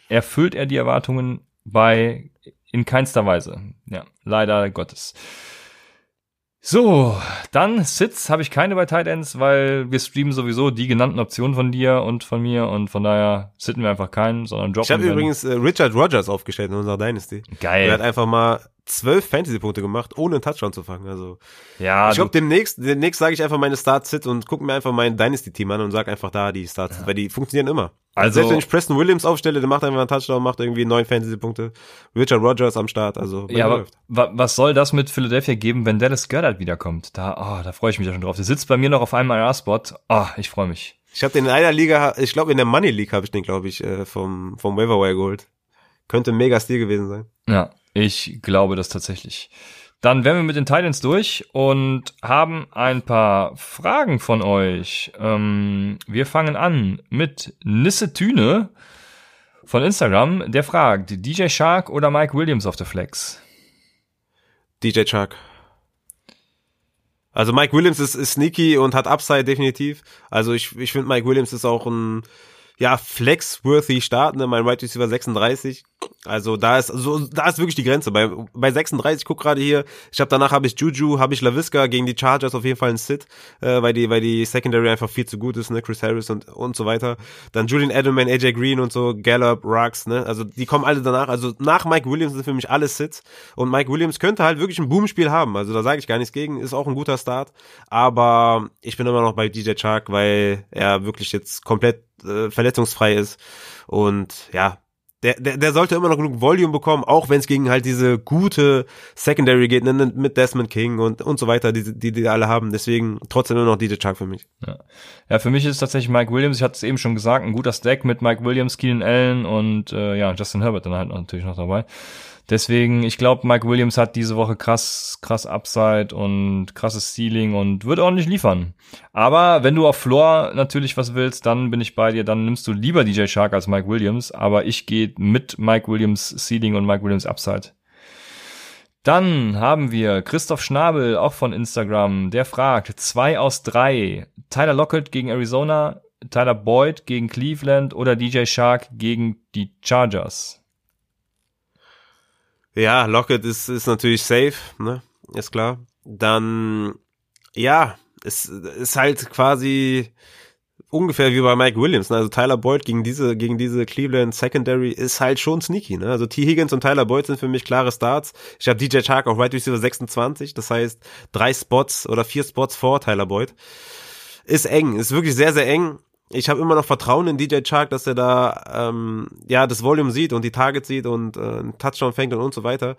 erfüllt er die Erwartungen bei in keinster Weise. Ja, leider Gottes. So, dann Sits habe ich keine bei Tight Ends, weil wir streamen sowieso die genannten Optionen von dir und von mir und von daher sitten wir einfach keinen, sondern droppen. Ich habe übrigens äh, Richard Rogers aufgestellt in unserer Dynasty. Geil. Er hat einfach mal zwölf Fantasy-Punkte gemacht, ohne einen Touchdown zu fangen. Also ja, ich glaube, demnächst, demnächst sage ich einfach meine Start-Sit und gucke mir einfach mein Dynasty-Team an und sag einfach da die Starts, ja. weil die funktionieren immer. Also, Selbst wenn ich Preston Williams aufstelle, der macht einfach einen Touchdown, macht irgendwie neun Fantasy-Punkte. Richard Rogers am Start, also ja, aber wa was soll das mit Philadelphia geben, wenn Dallas Goddard wiederkommt? Da, oh, da freue ich mich ja schon drauf. Der sitzt bei mir noch auf einem IR-Spot. Ah, oh, ich freue mich. Ich habe den in einer Liga, ich glaube in der Money League habe ich den, glaube ich, äh, vom vom Waiver geholt. Könnte ein mega Stil gewesen sein. Ja, ich glaube das tatsächlich. Dann wären wir mit den Titans durch und haben ein paar Fragen von euch. Ähm, wir fangen an mit Nisse Tüne von Instagram. Der fragt, DJ Shark oder Mike Williams auf der Flex? DJ Shark. Also Mike Williams ist, ist sneaky und hat Upside definitiv. Also ich, ich finde Mike Williams ist auch ein ja, flex-worthy Start, ne? Mein Right Receiver 36. Also da ist so da ist wirklich die Grenze. Bei bei 36 guck gerade hier, ich habe danach habe ich Juju, habe ich Laviska gegen die Chargers auf jeden Fall ein Sit, äh, weil die weil die Secondary einfach viel zu gut ist, ne? Chris Harris und und so weiter. Dann Julian Edelman, AJ Green und so, Gallup, Rux, ne? Also die kommen alle danach. Also nach Mike Williams sind für mich alle Sits und Mike Williams könnte halt wirklich ein Boomspiel haben. Also da sage ich gar nichts gegen, ist auch ein guter Start, aber ich bin immer noch bei DJ Chark, weil er wirklich jetzt komplett äh, verletzungsfrei ist. Und ja, der, der, der sollte immer noch genug Volume bekommen, auch wenn es gegen halt diese gute Secondary geht, ne, mit Desmond King und, und so weiter, die, die die alle haben. Deswegen trotzdem nur noch DJ Chuck für mich. Ja. ja, für mich ist tatsächlich Mike Williams. Ich hatte es eben schon gesagt, ein guter Stack mit Mike Williams, Keenan Allen und äh, ja, Justin Herbert dann halt natürlich noch dabei. Deswegen, ich glaube, Mike Williams hat diese Woche krass, krass Upside und krasses Ceiling und wird ordentlich liefern. Aber wenn du auf Floor natürlich was willst, dann bin ich bei dir, dann nimmst du lieber DJ Shark als Mike Williams, aber ich gehe mit Mike Williams Ceiling und Mike Williams Upside. Dann haben wir Christoph Schnabel, auch von Instagram, der fragt, zwei aus drei, Tyler Lockett gegen Arizona, Tyler Boyd gegen Cleveland oder DJ Shark gegen die Chargers? Ja, Lockett ist, ist natürlich safe, ne? Ist klar. Dann, ja, es ist halt quasi ungefähr wie bei Mike Williams. Ne? Also Tyler Boyd gegen diese, gegen diese Cleveland Secondary ist halt schon sneaky. Ne? Also T. Higgins und Tyler Boyd sind für mich klare Starts. Ich habe DJ Chark auf Right Receiver 26, das heißt drei Spots oder vier Spots vor Tyler Boyd. Ist eng, ist wirklich sehr, sehr eng ich habe immer noch Vertrauen in DJ Chark, dass er da ähm, ja das Volume sieht und die Targets sieht und äh, einen Touchdown fängt und, und so weiter.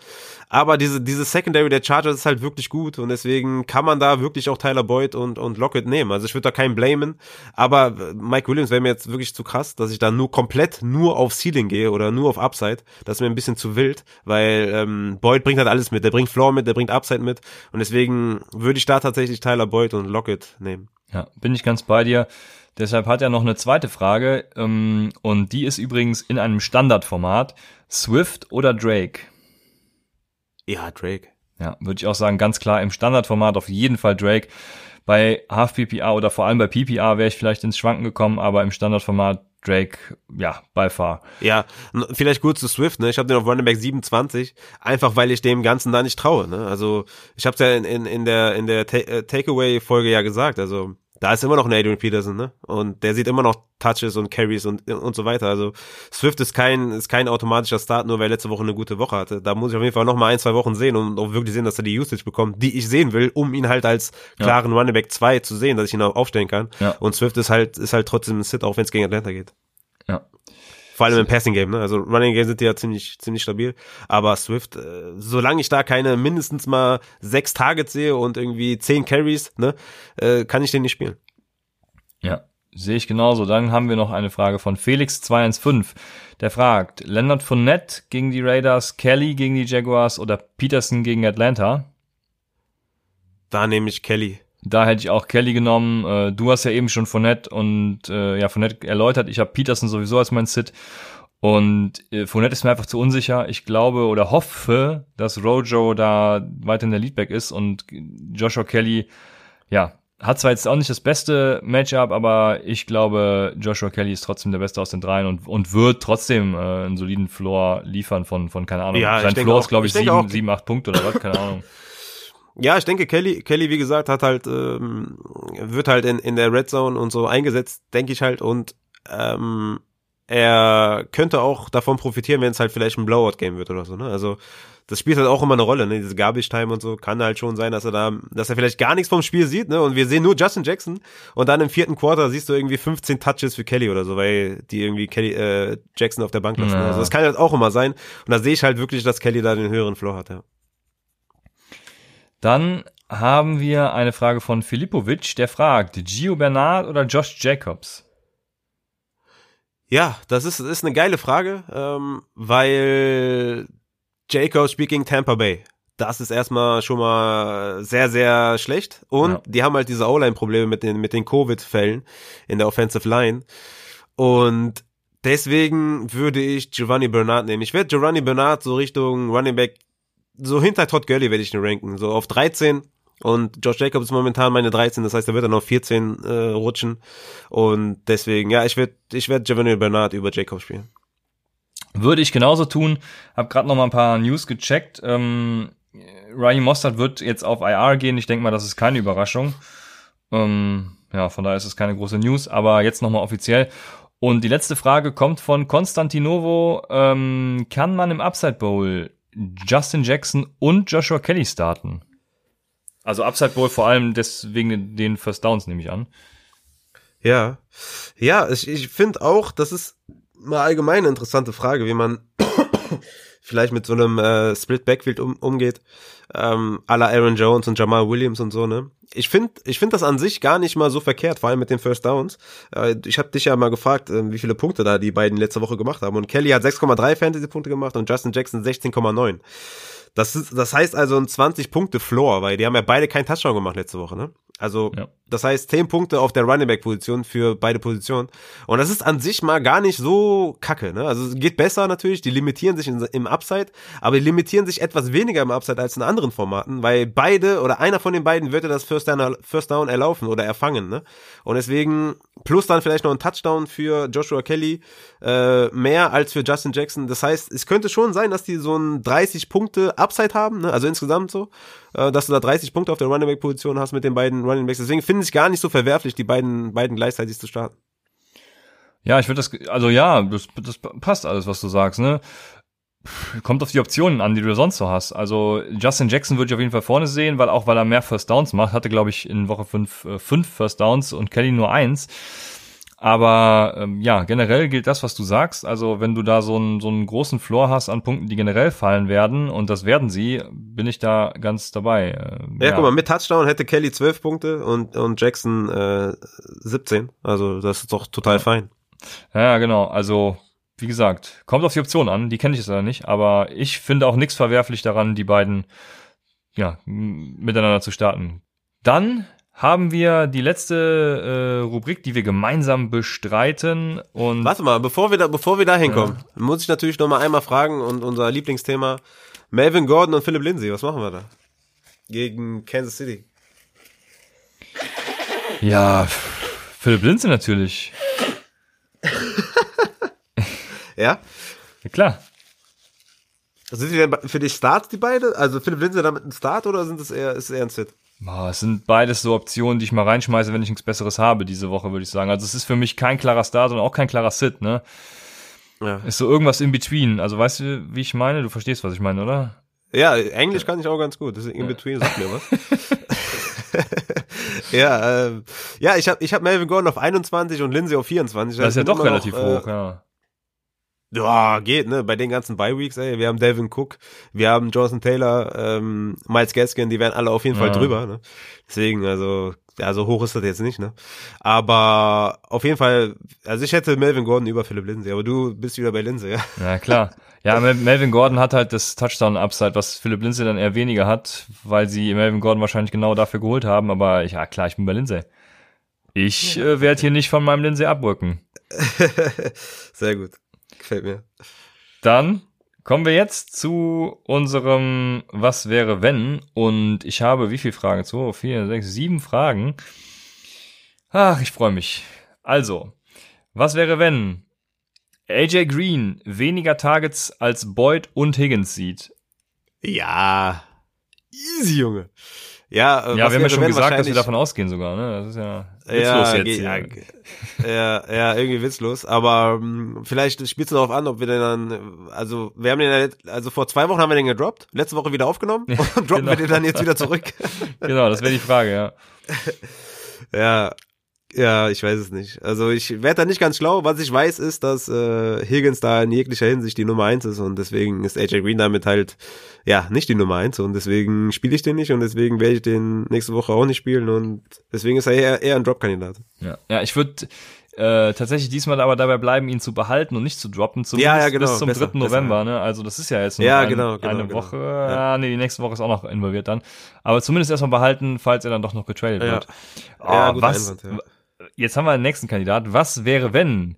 Aber diese diese Secondary der Chargers ist halt wirklich gut und deswegen kann man da wirklich auch Tyler Boyd und und Lockett nehmen. Also ich würde da keinen blamen, aber äh, Mike Williams wäre mir jetzt wirklich zu krass, dass ich da nur komplett nur auf Ceiling gehe oder nur auf Upside. Das ist mir ein bisschen zu wild, weil ähm, Boyd bringt halt alles mit. Der bringt Floor mit, der bringt Upside mit und deswegen würde ich da tatsächlich Tyler Boyd und Lockett nehmen. Ja, bin ich ganz bei dir. Deshalb hat er noch eine zweite Frage ähm, und die ist übrigens in einem Standardformat. Swift oder Drake? Ja, Drake. Ja, würde ich auch sagen, ganz klar im Standardformat auf jeden Fall Drake. Bei Half PPA oder vor allem bei PPA wäre ich vielleicht ins Schwanken gekommen, aber im Standardformat Drake, ja, by far. Ja, vielleicht kurz zu Swift, ne? Ich habe den auf Running Back 27, einfach weil ich dem Ganzen da nicht traue, ne? Also, ich habe ja in, in, in der in der äh, Takeaway-Folge ja gesagt, also da ist immer noch ein Adrian Peterson, ne? Und der sieht immer noch Touches und Carries und, und so weiter. Also Swift ist kein, ist kein automatischer Start, nur weil er letzte Woche eine gute Woche hatte. Da muss ich auf jeden Fall noch mal ein, zwei Wochen sehen und auch wirklich sehen, dass er die Usage bekommt, die ich sehen will, um ihn halt als klaren ja. Running Back 2 zu sehen, dass ich ihn auch aufstellen kann. Ja. Und Swift ist halt, ist halt trotzdem ein Sit, auch wenn es gegen Atlanta geht. Ja. Vor allem im Passing Game, ne? Also Running Game sind die ja ziemlich, ziemlich stabil. Aber Swift, äh, solange ich da keine mindestens mal sechs Targets sehe und irgendwie zehn Carries, ne, äh, kann ich den nicht spielen. Ja, sehe ich genauso. Dann haben wir noch eine Frage von Felix215. Der fragt, Leonard Fournette gegen die Raiders, Kelly gegen die Jaguars oder Peterson gegen Atlanta? Da nehme ich Kelly. Da hätte ich auch Kelly genommen. Äh, du hast ja eben schon Fournette und äh, ja, Fournette erläutert. Ich habe Peterson sowieso als mein Sit. Und äh, Fournette ist mir einfach zu unsicher. Ich glaube oder hoffe, dass Rojo da weiter in der Leadback ist und Joshua Kelly, ja, hat zwar jetzt auch nicht das beste Matchup, aber ich glaube, Joshua Kelly ist trotzdem der Beste aus den dreien und, und wird trotzdem äh, einen soliden Floor liefern von, von keine Ahnung. Ja, Sein Floor denke ist, glaube ich, auch- ich sieben, auch- sieben, acht Punkte oder was, keine Ahnung. Ja, ich denke, Kelly, Kelly, wie gesagt, hat halt, ähm, wird halt in, in der Red Zone und so eingesetzt, denke ich halt, und ähm, er könnte auch davon profitieren, wenn es halt vielleicht ein Blowout-Game wird oder so, ne? Also, das spielt halt auch immer eine Rolle, ne? Diese Garbage-Time und so kann halt schon sein, dass er da, dass er vielleicht gar nichts vom Spiel sieht, ne? Und wir sehen nur Justin Jackson und dann im vierten Quarter siehst du irgendwie 15 Touches für Kelly oder so, weil die irgendwie Kelly, äh, Jackson auf der Bank lassen. Ja. Also das kann halt auch immer sein. Und da sehe ich halt wirklich, dass Kelly da den höheren Floor hat, ja. Dann haben wir eine Frage von Filipovic, der fragt, Gio Bernard oder Josh Jacobs? Ja, das ist, ist eine geile Frage, ähm, weil Jacobs spielt gegen Tampa Bay. Das ist erstmal schon mal sehr, sehr schlecht. Und Ja. die haben halt diese O-Line-Probleme mit den, mit den Covid-Fällen in der Offensive Line. Und deswegen würde ich Giovanni Bernard nehmen. Ich werde Giovanni Bernard so Richtung Running Back, so hinter Todd Gurley werde ich ihn ranken. So auf 13. Und Josh Jacobs ist momentan meine 13, das heißt, er wird dann auf 14 äh, rutschen. Und deswegen, ja, ich werde ich werd Giovanni Bernard über Jacobs spielen. Würde ich genauso tun. Hab gerade noch mal ein paar News gecheckt. Ähm, Raheem Mostert wird jetzt auf IR gehen. Ich denke mal, das ist keine Überraschung. Ähm, ja, von daher ist es keine große News. Aber jetzt noch mal offiziell. Und die letzte Frage kommt von Konstantinovo. Ähm, kann man im Upside Bowl Justin Jackson und Joshua Kelly starten? Also Upside Bowl vor allem deswegen den First Downs nehme ich an. Ja, ja, ich, ich finde auch, das ist mal allgemein eine interessante Frage, wie man vielleicht mit so einem äh, Split Backfield um, umgeht, ähm, à la Aaron Jones und Jamal Williams und so, ne? Ich finde ich find das an sich gar nicht mal so verkehrt, vor allem mit den First Downs. Äh, ich habe dich ja mal gefragt, äh, wie viele Punkte da die beiden letzte Woche gemacht haben. Und Kelly hat 6,3 Fantasy-Punkte gemacht und Justin Jackson 16,9. Das, ist, das heißt also ein 20-Punkte-Floor, weil die haben ja beide keinen Touchdown gemacht letzte Woche, ne? Also, Ja. das heißt 10 Punkte auf der Running Back Position für beide Positionen. Und das ist an sich mal gar nicht so kacke, ne? Also, es geht besser natürlich, die limitieren sich in, im Upside, aber die limitieren sich etwas weniger im Upside als in anderen Formaten, weil beide oder einer von den beiden wird ja das First Down, First Down erlaufen oder erfangen, ne? Und deswegen, plus dann vielleicht noch ein Touchdown für Joshua Kelly, äh, mehr als für Justin Jackson. Das heißt, es könnte schon sein, dass die so ein 30 Punkte Upside haben, ne? also insgesamt so, äh, dass du da 30 Punkte auf der Running Back Position hast mit den beiden Running Backs. Deswegen finde ich gar nicht so verwerflich, die beiden beiden gleichzeitig zu starten. Ja, ich würde das, also ja, das, das passt alles, was du sagst, ne? Kommt auf die Optionen an, die du sonst so hast. Also Justin Jackson würde ich auf jeden Fall vorne sehen, weil auch weil er mehr First Downs macht, hatte glaube ich in Woche 5 äh, fünf First Downs und Kelly nur eins. Aber ähm, ja, generell gilt das, was du sagst. Also wenn du da so einen, so einen großen Floor hast an Punkten, die generell fallen werden, und das werden sie, bin ich da ganz dabei. Äh, Ja, guck mal, mit Touchdown hätte Kelly 12 Punkte und, und Jackson äh, 17. Also das ist doch total fein. Ja, genau. Also, wie gesagt, kommt auf die Option an. Die kenne ich jetzt leider nicht. Aber ich finde auch nichts verwerflich daran, die beiden ja, miteinander zu starten. Dann haben wir die letzte äh, Rubrik, die wir gemeinsam bestreiten. Und Warte mal, bevor wir da, bevor wir da hinkommen, muss ich natürlich noch mal einmal fragen und unser Lieblingsthema Melvin Gordon und Philip Lindsay, was machen wir da? Gegen Kansas City. ja, Philipp Lindsay natürlich. Ja? Ja, klar. Sind die denn für dich Starts, die beide? Also Philipp Lindsay damit ein Start oder sind es eher, ist es eher ein Sit? Boah, es sind beides so Optionen, die ich mal reinschmeiße, wenn ich nichts Besseres habe diese Woche, würde ich sagen. Also es ist für mich kein klarer Start und auch kein klarer Sit, ne? Ja. Ist so irgendwas in between. Also weißt du, wie ich meine? Du verstehst, was ich meine, oder? Ja, Englisch kann ich auch ganz gut. Das ist in between, sagt mir was. ja, ähm, ja, ich habe ich hab Melvin Gordon auf 21 und Lindsay auf 24. Das ist ja doch relativ noch, äh, hoch, ja. Ja, geht, ne? Bei den ganzen Bye-Weeks, ey. Wir haben Devin Cook, wir haben Jonathan Taylor, ähm, Miles Gaskin, die wären alle auf jeden Fall Ja. drüber, ne? Deswegen, also, ja, so hoch ist das jetzt nicht, ne? Aber auf jeden Fall, also ich hätte Melvin Gordon über Philipp Lindsay, aber du bist wieder bei Lindsay, ja? Ja, klar. Ja, Melvin Gordon hat halt das Touchdown-Upside, was Philipp Lindsay dann eher weniger hat, weil sie Melvin Gordon wahrscheinlich genau dafür geholt haben, aber ja, klar, ich bin bei Lindsay. Ich äh, werde hier nicht von meinem Lindsay abrücken. Sehr gut. Gefällt mir. Dann kommen wir jetzt zu unserem Was wäre wenn? Und ich habe wie viele Fragen? Zwei, vier, sechs, sieben Fragen. Ach, ich freue mich. Also, was wäre wenn AJ Green weniger Targets als Boyd und Higgins sieht? Ja, easy, Junge. Ja, äh, ja wir haben ja schon gesagt, dass wir davon ausgehen sogar, ne? Das ist ja witzlos ja, jetzt. Ja, ja, ja, irgendwie witzlos. Aber um, vielleicht spielst du darauf an, ob wir den dann, also wir haben den, ja, also vor zwei Wochen haben wir den gedroppt, letzte Woche wieder aufgenommen und droppen genau. wir den dann jetzt wieder zurück. genau, das wäre die Frage, ja. Ja, ja, ich weiß es nicht. Also ich werde da nicht ganz schlau. Was ich weiß, ist, dass äh, Higgins da in jeglicher Hinsicht die Nummer eins ist und deswegen ist AJ Green damit halt ja nicht die Nummer eins und deswegen spiele ich den nicht und deswegen werde ich den nächste Woche auch nicht spielen und deswegen ist er eher, eher ein Drop-Kandidat. Ja, ja, ich würde äh, tatsächlich diesmal aber dabei bleiben, ihn zu behalten und nicht zu droppen, zumindest ja, ja, genau, bis zum besser, 3. November. Besser. Ne? Also das ist ja jetzt nur ja, ein, genau, genau, eine genau. Woche. Ja. nee, die nächste Woche ist auch noch involviert dann. Aber zumindest erstmal behalten, falls er dann doch noch getradet ja. wird. Oh, ja, was, Einwand, jetzt haben wir den nächsten Kandidat. Was wäre, wenn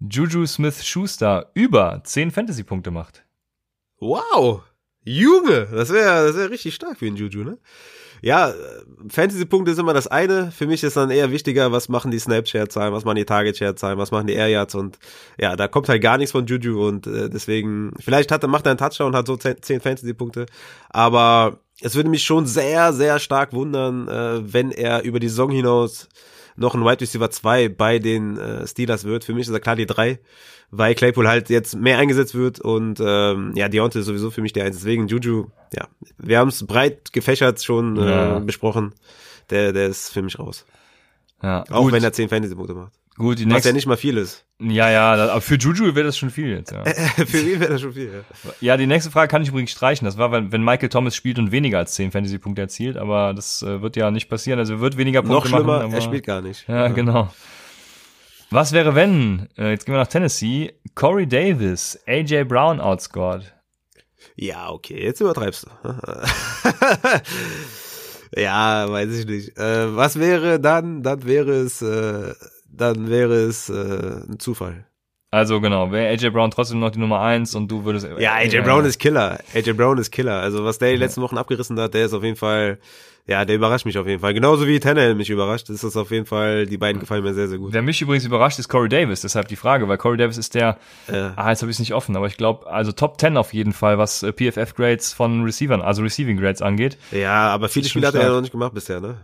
Juju Smith-Schuster über 10 Fantasy-Punkte macht? Wow! Junge, das wäre das wär richtig stark für den Juju, ne? Ja, Fantasy-Punkte ist immer das eine. Für mich ist dann eher wichtiger, was machen die Snapchat-Zahlen, was machen die Target-Share-Zahlen, was machen die Air Yards und ja, da kommt halt gar nichts von Juju und äh, deswegen, vielleicht hat er, macht er einen Touchdown und hat so 10 Fantasy-Punkte, aber es würde mich schon sehr, sehr stark wundern, äh, wenn er über die Saison hinaus noch ein Wide Receiver 2 bei den äh, Steelers wird. Für mich ist er klar die 3, weil Claypool halt jetzt mehr eingesetzt wird und ähm, ja, Deontay ist sowieso für mich der 1. Deswegen Juju, ja, wir haben es breit gefächert schon äh, ja. besprochen. Der, der ist für mich raus. Ja, Auch gut. wenn er 10 Fantasy-Punkte macht. Gut, die Was nächste, ja nicht mal viel ist. Ja, ja, aber für Juju wäre das schon viel jetzt. Ja. für ihn wäre das schon viel, ja. Ja, die nächste Frage kann ich übrigens streichen. Das war, wenn, Michael Thomas spielt und weniger als 10 Fantasy-Punkte erzielt, aber das äh, wird ja nicht passieren. Also er wird weniger Punkte Noch schlimmer, machen. er spielt gar nicht. Ja, ja, genau. Was wäre, wenn, äh, jetzt gehen wir nach Tennessee, Corey Davis, AJ Brown outscored? Ja, okay, jetzt übertreibst du. ja, weiß ich nicht. Äh, was wäre dann? Dann wäre es, äh, dann wäre es äh, ein Zufall. Also genau, wäre AJ Brown trotzdem noch die Nummer eins und du würdest. Ja, AJ Brown ist Killer. AJ Brown ist Killer. Also was der die letzten Wochen abgerissen hat, der ist auf jeden Fall ja, der überrascht mich auf jeden Fall. Genauso wie Tannehill mich überrascht. Das ist auf jeden Fall, die beiden gefallen mir sehr, sehr gut. Wer mich übrigens überrascht, ist Corey Davis. Deshalb die Frage, weil Corey Davis ist der, Ja. ah, jetzt habe ich es nicht offen, aber ich glaube, also Top 10 auf jeden Fall, was äh, PFF-Grades von Receivern, also Receiving Grades angeht. Ja, aber viele Spiele hat er ja noch nicht gemacht bisher, ne?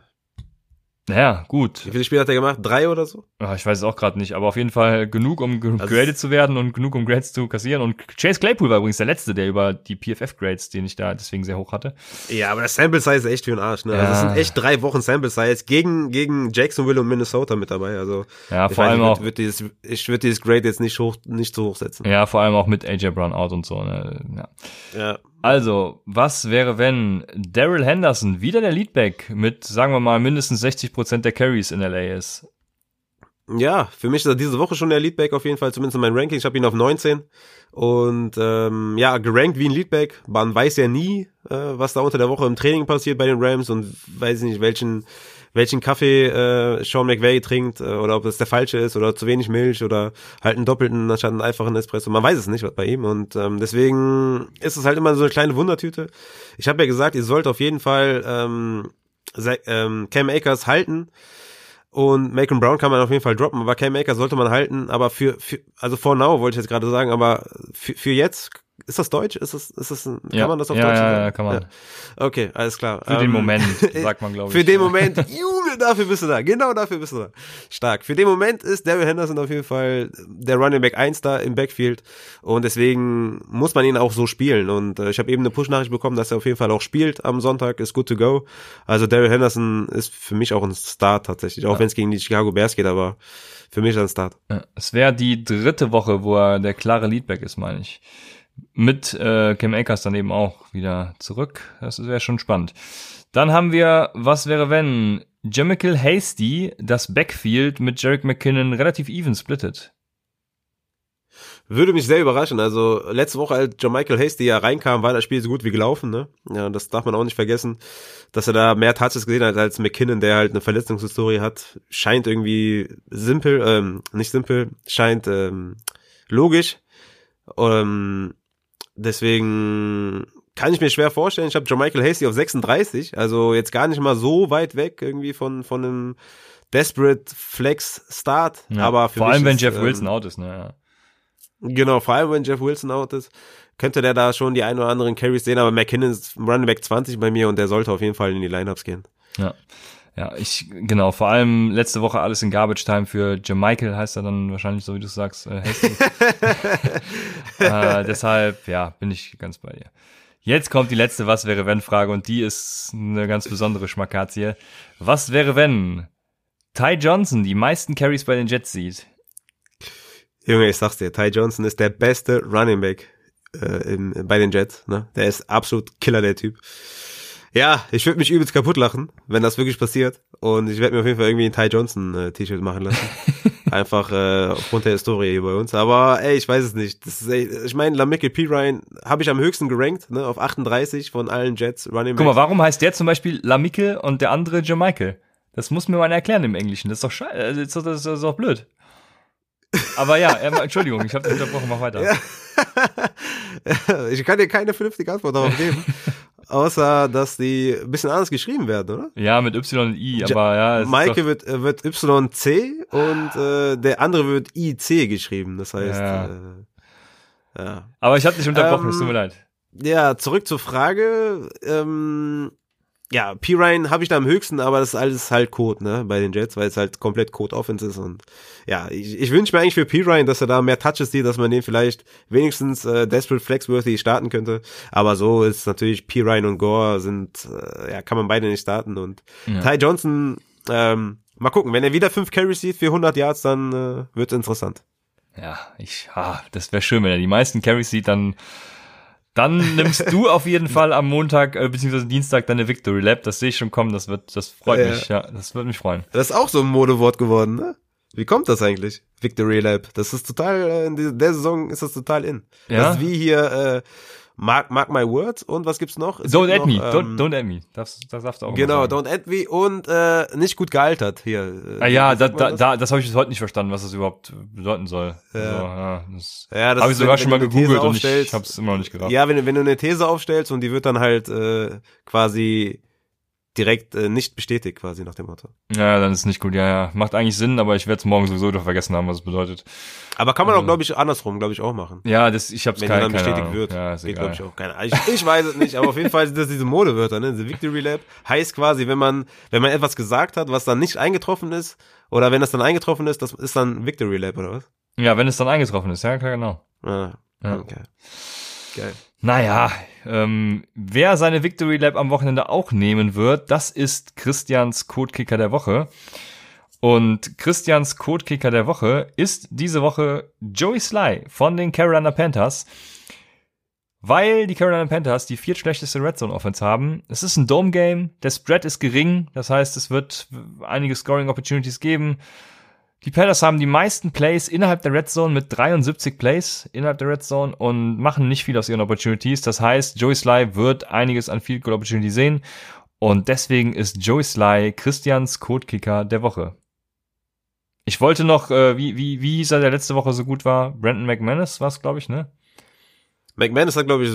Naja, gut. Wie viele Spiele hat er gemacht? Drei oder so? Ah, Ich weiß es auch gerade nicht, aber auf jeden Fall genug, um Also graded zu werden und genug, um Grades zu kassieren. Und Chase Claypool war übrigens der Letzte, der über die PFF-Grades, den ich da deswegen sehr hoch hatte. Ja, aber das Sample Size ist echt für den Arsch, ne? Also Ja. es sind echt drei Wochen Sample Size gegen, gegen Jacksonville und Minnesota mit dabei. Also, Ja, ich vor allem auch, wird dieses, ich würde dieses Grade jetzt nicht hoch, nicht zu hoch setzen. ja, vor allem auch mit AJ Brown out und so, ne? Ja. Ja. Also, was wäre, wenn Daryl Henderson wieder der Leadback mit, sagen wir mal, mindestens 60% der Carries in LA ist? Ja, für mich ist er diese Woche schon der Leadback auf jeden Fall, zumindest in meinem Ranking. Ich habe ihn auf 19 und ähm, ja, gerankt wie ein Leadback. Man weiß ja nie, äh, was da unter der Woche im Training passiert bei den Rams und weiß nicht, welchen welchen Kaffee äh, Sean McVay trinkt äh, oder ob das der falsche ist oder zu wenig Milch oder halt einen doppelten anstatt einen einfachen Espresso. Man weiß es nicht was bei ihm und ähm, deswegen ist es halt immer so eine kleine Wundertüte. Ich habe ja gesagt, ihr sollt auf jeden Fall ähm, ähm, Cam Akers halten. Und Macon Brown kann man auf jeden Fall droppen, aber Cam Akers sollte man halten. Aber für, für also for now wollte ich jetzt gerade sagen, aber für, für jetzt, ist das Deutsch? Ist das, ist das, kann Ja. man das auf Ja, Deutsch ja, sagen? ja, kann man. Okay, alles klar. Für den Ähm, Moment, sagt man, glaube ich. Für den Moment, Junge, dafür bist du da. Genau dafür bist du da. Stark. Für den Moment ist Daryl Henderson auf jeden Fall der Running Back 1 da im Backfield. Und deswegen muss man ihn auch so spielen. Und äh, ich habe eben eine Push-Nachricht bekommen, dass er auf jeden Fall auch spielt am Sonntag. Ist good to go. Also Daryl Henderson ist für mich auch ein Start tatsächlich. Auch wenn es gegen die Chicago Bears geht, aber für mich ist er ein Start. Es wäre die dritte Woche, wo er der klare Leadback ist, meine ich. Mit äh, Cam Akers dann eben auch wieder zurück. Das wäre schon spannend. Dann haben wir, was wäre wenn Jamichael Hasty das Backfield mit Jarek McKinnon relativ even splittet. Würde mich sehr überraschen. Also letzte Woche, als John Michael Hasty ja reinkam, war das Spiel so gut wie gelaufen. Ne? Ja, das darf man auch nicht vergessen, dass er da mehr Touches gesehen hat als McKinnon, der halt eine Verletzungshistorie hat. Scheint irgendwie simpel, ähm, nicht simpel, scheint ähm, logisch. Ähm, deswegen kann ich mir schwer vorstellen. Ich habe John Michael Hasty auf 36, also jetzt gar nicht mal so weit weg irgendwie von von einem Desperate Flex Start. Ja, aber für vor allem, wenn ist, Jeff ähm, Wilson out ist, ne? Ja. Genau, vor allem wenn Jeff Wilson out ist, könnte der da schon die ein oder anderen Carries sehen, aber McKinnon ist Running Back 20 bei mir und der sollte auf jeden Fall in die Lineups gehen. Ja. Ja, ich, genau, vor allem letzte Woche alles in Garbage Time für Jamichael heißt er dann wahrscheinlich, so wie du sagst, äh, äh, deshalb, ja, bin ich ganz bei dir. Jetzt kommt die letzte Was wäre wenn Frage und die ist eine ganz besondere Schmackazie. Was wäre wenn Ty Johnson die meisten Carries bei den Jets sieht? Junge, ich sag's dir, Ty Johnson ist der beste Running Back äh, im, bei den Jets. Ne? Der ist absolut Killer, der Typ. Ja, ich würde mich übelst kaputt lachen, wenn das wirklich passiert. Und ich werde mir auf jeden Fall irgendwie ein Ty Johnson äh, T-Shirt machen lassen. Einfach äh, aufgrund der Historie hier bei uns. Aber ey, ich weiß es nicht. Das ist, ey, ich meine, Lamickel P. Ryan habe ich am höchsten gerankt, ne, auf 38 von allen Jets Running Guck mal, warum heißt der zum Beispiel Lamickel und der andere Jamichael? Das muss mir mal erklären im Englischen. Das ist doch scheiße, das ist doch, das ist doch blöd. Aber ja, Entschuldigung, ich habe dich unterbrochen, mach weiter. Ja. ich kann dir keine vernünftige Antwort darauf geben. außer, dass die ein bisschen anders geschrieben werden, oder? Ja, mit Y und I, aber ja. es Maike wird, äh, wird YC und äh, der andere wird IC geschrieben. Das heißt, Ja. äh, ja. Aber ich habe dich unterbrochen, es tut mir Ähm, leid. Ja, zurück zur Frage. Ähm, ja, P. Ryan habe ich da am höchsten, aber das ist alles halt Code, ne, bei den Jets, weil es halt komplett Code Offense ist und ja, ich, ich wünsche mir eigentlich für P. Ryan, dass er da mehr Touches sieht, dass man den vielleicht wenigstens äh, Desperate Flexworthy starten könnte, aber so ist natürlich P. Ryan und Gore sind, äh, ja, kann man beide nicht starten und Ja. Ty Johnson, ähm, mal gucken, wenn er wieder fünf Carries sieht für 100 Yards, dann äh, wird's interessant. Ja, ich, ah, das wäre schön, wenn er die meisten Carries sieht, dann, dann nimmst du auf jeden Fall am Montag äh, beziehungsweise Dienstag deine Victory Lab. Das sehe ich schon kommen. Das wird, das freut Ja. mich. Ja, das wird mich freuen. Das ist auch so ein Modewort geworden, ne? Wie kommt das eigentlich? Victory Lab. Das ist total, äh, in der Saison ist das total in. Ja? Das ist wie hier, äh, Mark, Mark My Words und was gibt's noch? Es Don't gibt add me. noch, Don't, ähm, don't add me. Das, das darfst du auch Genau. Don't Add Me und äh, nicht gut gealtert hier. Ah, ja, da, da, das? da, das habe ich bis heute nicht verstanden, was das überhaupt bedeuten soll. Ja. Also, ja, das Ja, das habe ich sogar wenn- schon mal wenn gegoogelt und ich habe es immer noch nicht gerafft. Ja, wenn, du- wenn du eine These aufstellst und die wird dann halt äh, quasi direkt äh, nicht bestätigt, quasi nach dem Motto. Ja, dann ist nicht gut. Ja, ja. Macht eigentlich Sinn, aber ich werde es morgen sowieso doch vergessen haben, was es bedeutet. Aber kann man auch, Also- glaube ich, andersrum, glaube ich, auch machen. Ja, das, ich habe es Wenn keine, dann keine bestätigt Ahnung. wird, Ja, geht, glaube ich, auch keiner. Ich, ich weiß es nicht, aber auf jeden Fall sind das diese Modewörter, ne? The Victory Lab heißt quasi, wenn man, wenn man etwas gesagt hat, was dann nicht eingetroffen ist, oder wenn es dann eingetroffen ist, das ist dann Victory Lab, oder was? Ja, wenn es dann eingetroffen ist, ja, klar, genau. Ah, Ja. okay. Geil. Naja, ähm, wer seine Victory Lab am Wochenende auch nehmen wird, das ist Christians Codekicker der Woche. Und Christians Codekicker der Woche ist diese Woche Joey Sly von den Carolina Panthers. Weil die Carolina Panthers die viertschlechteste Red Zone Offense haben. Es ist ein Dome Game, der Spread ist gering, das heißt, es wird einige Scoring Opportunities geben. Die Panthers haben die meisten Plays innerhalb der Red Zone mit 73 Plays innerhalb der Red Zone und machen nicht viel aus ihren Opportunities. Das heißt, Joey Sly wird einiges an Field Goal Opportunity sehen und deswegen ist Joey Sly Christians Codekicker der Woche. Ich wollte noch, äh, wie, wie, wie hieß er, der letzte Woche so gut war? Brandon McManus war es, glaube ich, ne? McManus hat, glaube ich,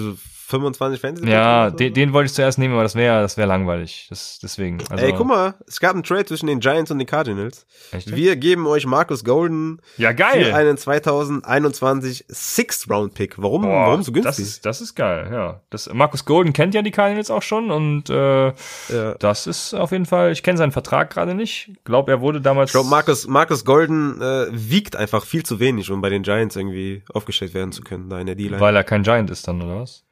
25 Fantasy. Ja, den, den wollte ich zuerst nehmen, aber das wäre das wäre langweilig. Das, deswegen. Also, Ey, guck mal, es gab einen Trade zwischen den Giants und den Cardinals. Echt? Wir geben euch Marcus Golden Ja, für geil. einen 2021 Sixth-Round-Pick. Warum, Boah, warum so günstig? Das ist, das ist geil, ja. Das, Markus Golden kennt ja die Cardinals auch schon und äh, ja. das ist auf jeden Fall, ich kenne seinen Vertrag gerade nicht. Glaub, er wurde damals. Ich glaube, Marcus, Marcus Golden äh, wiegt einfach viel zu wenig, um bei den Giants irgendwie aufgestellt werden zu können, da in der D-Line. weil er kein Giant ist dann, oder was?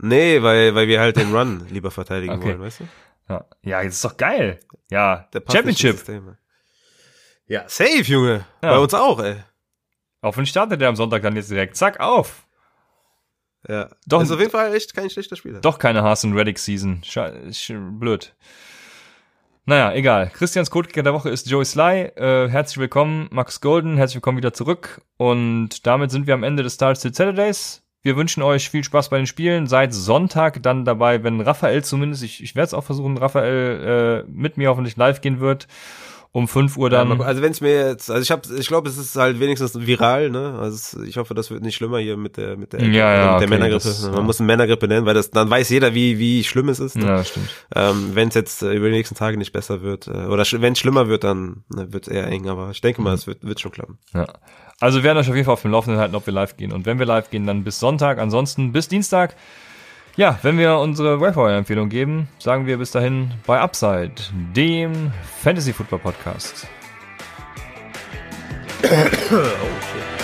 Nee, weil, weil wir halt den Run lieber verteidigen Okay. wollen, weißt du? Ja, ja jetzt ist doch geil. Ja, Der Championship. Ja, safe, Junge. Ja. Bei uns auch, ey. Auf den startet er am Sonntag dann jetzt direkt. Zack, auf. Ja. Doch- ist auf jeden Fall echt kein schlechter Spieler. Doch keine Haas und Reddick Season. Sch blöd. Naja, egal. Christians Codekicker der Woche ist Joey Sly. Äh, herzlich willkommen, Max Golden. Herzlich willkommen wieder zurück. Und damit sind wir am Ende des Star Still Saturdays. Wir wünschen euch viel Spaß bei den Spielen. Seid Sonntag dann dabei, wenn Raphael zumindest, ich, ich werde es auch versuchen, Raphael äh, mit mir hoffentlich live gehen wird um 5 Uhr dann. Ja, also wenn es mir jetzt, also ich habe, ich glaube, es ist halt wenigstens viral, ne? Also ich hoffe, das wird nicht schlimmer hier mit der mit der, ja, ja, mit der okay, Männergrippe. das, Man ja. muss eine Männergrippe nennen, weil das dann weiß jeder, wie wie schlimm es ist. Ne? Ja, stimmt. Ähm, wenn es jetzt äh, über die nächsten Tage nicht besser wird äh, oder wenn es schlimmer wird, dann ne, wird es eher eng. Aber ich denke mal, es wird wird schon klappen. Ja. Also wir werden euch auf jeden Fall auf dem Laufenden halten, ob wir live gehen. Und wenn wir live gehen, dann bis Sonntag. Ansonsten bis Dienstag. Ja, wenn wir unsere Wayfire-Empfehlung geben, sagen wir bis dahin bei Upside, dem Fantasy Football Podcast. Oh.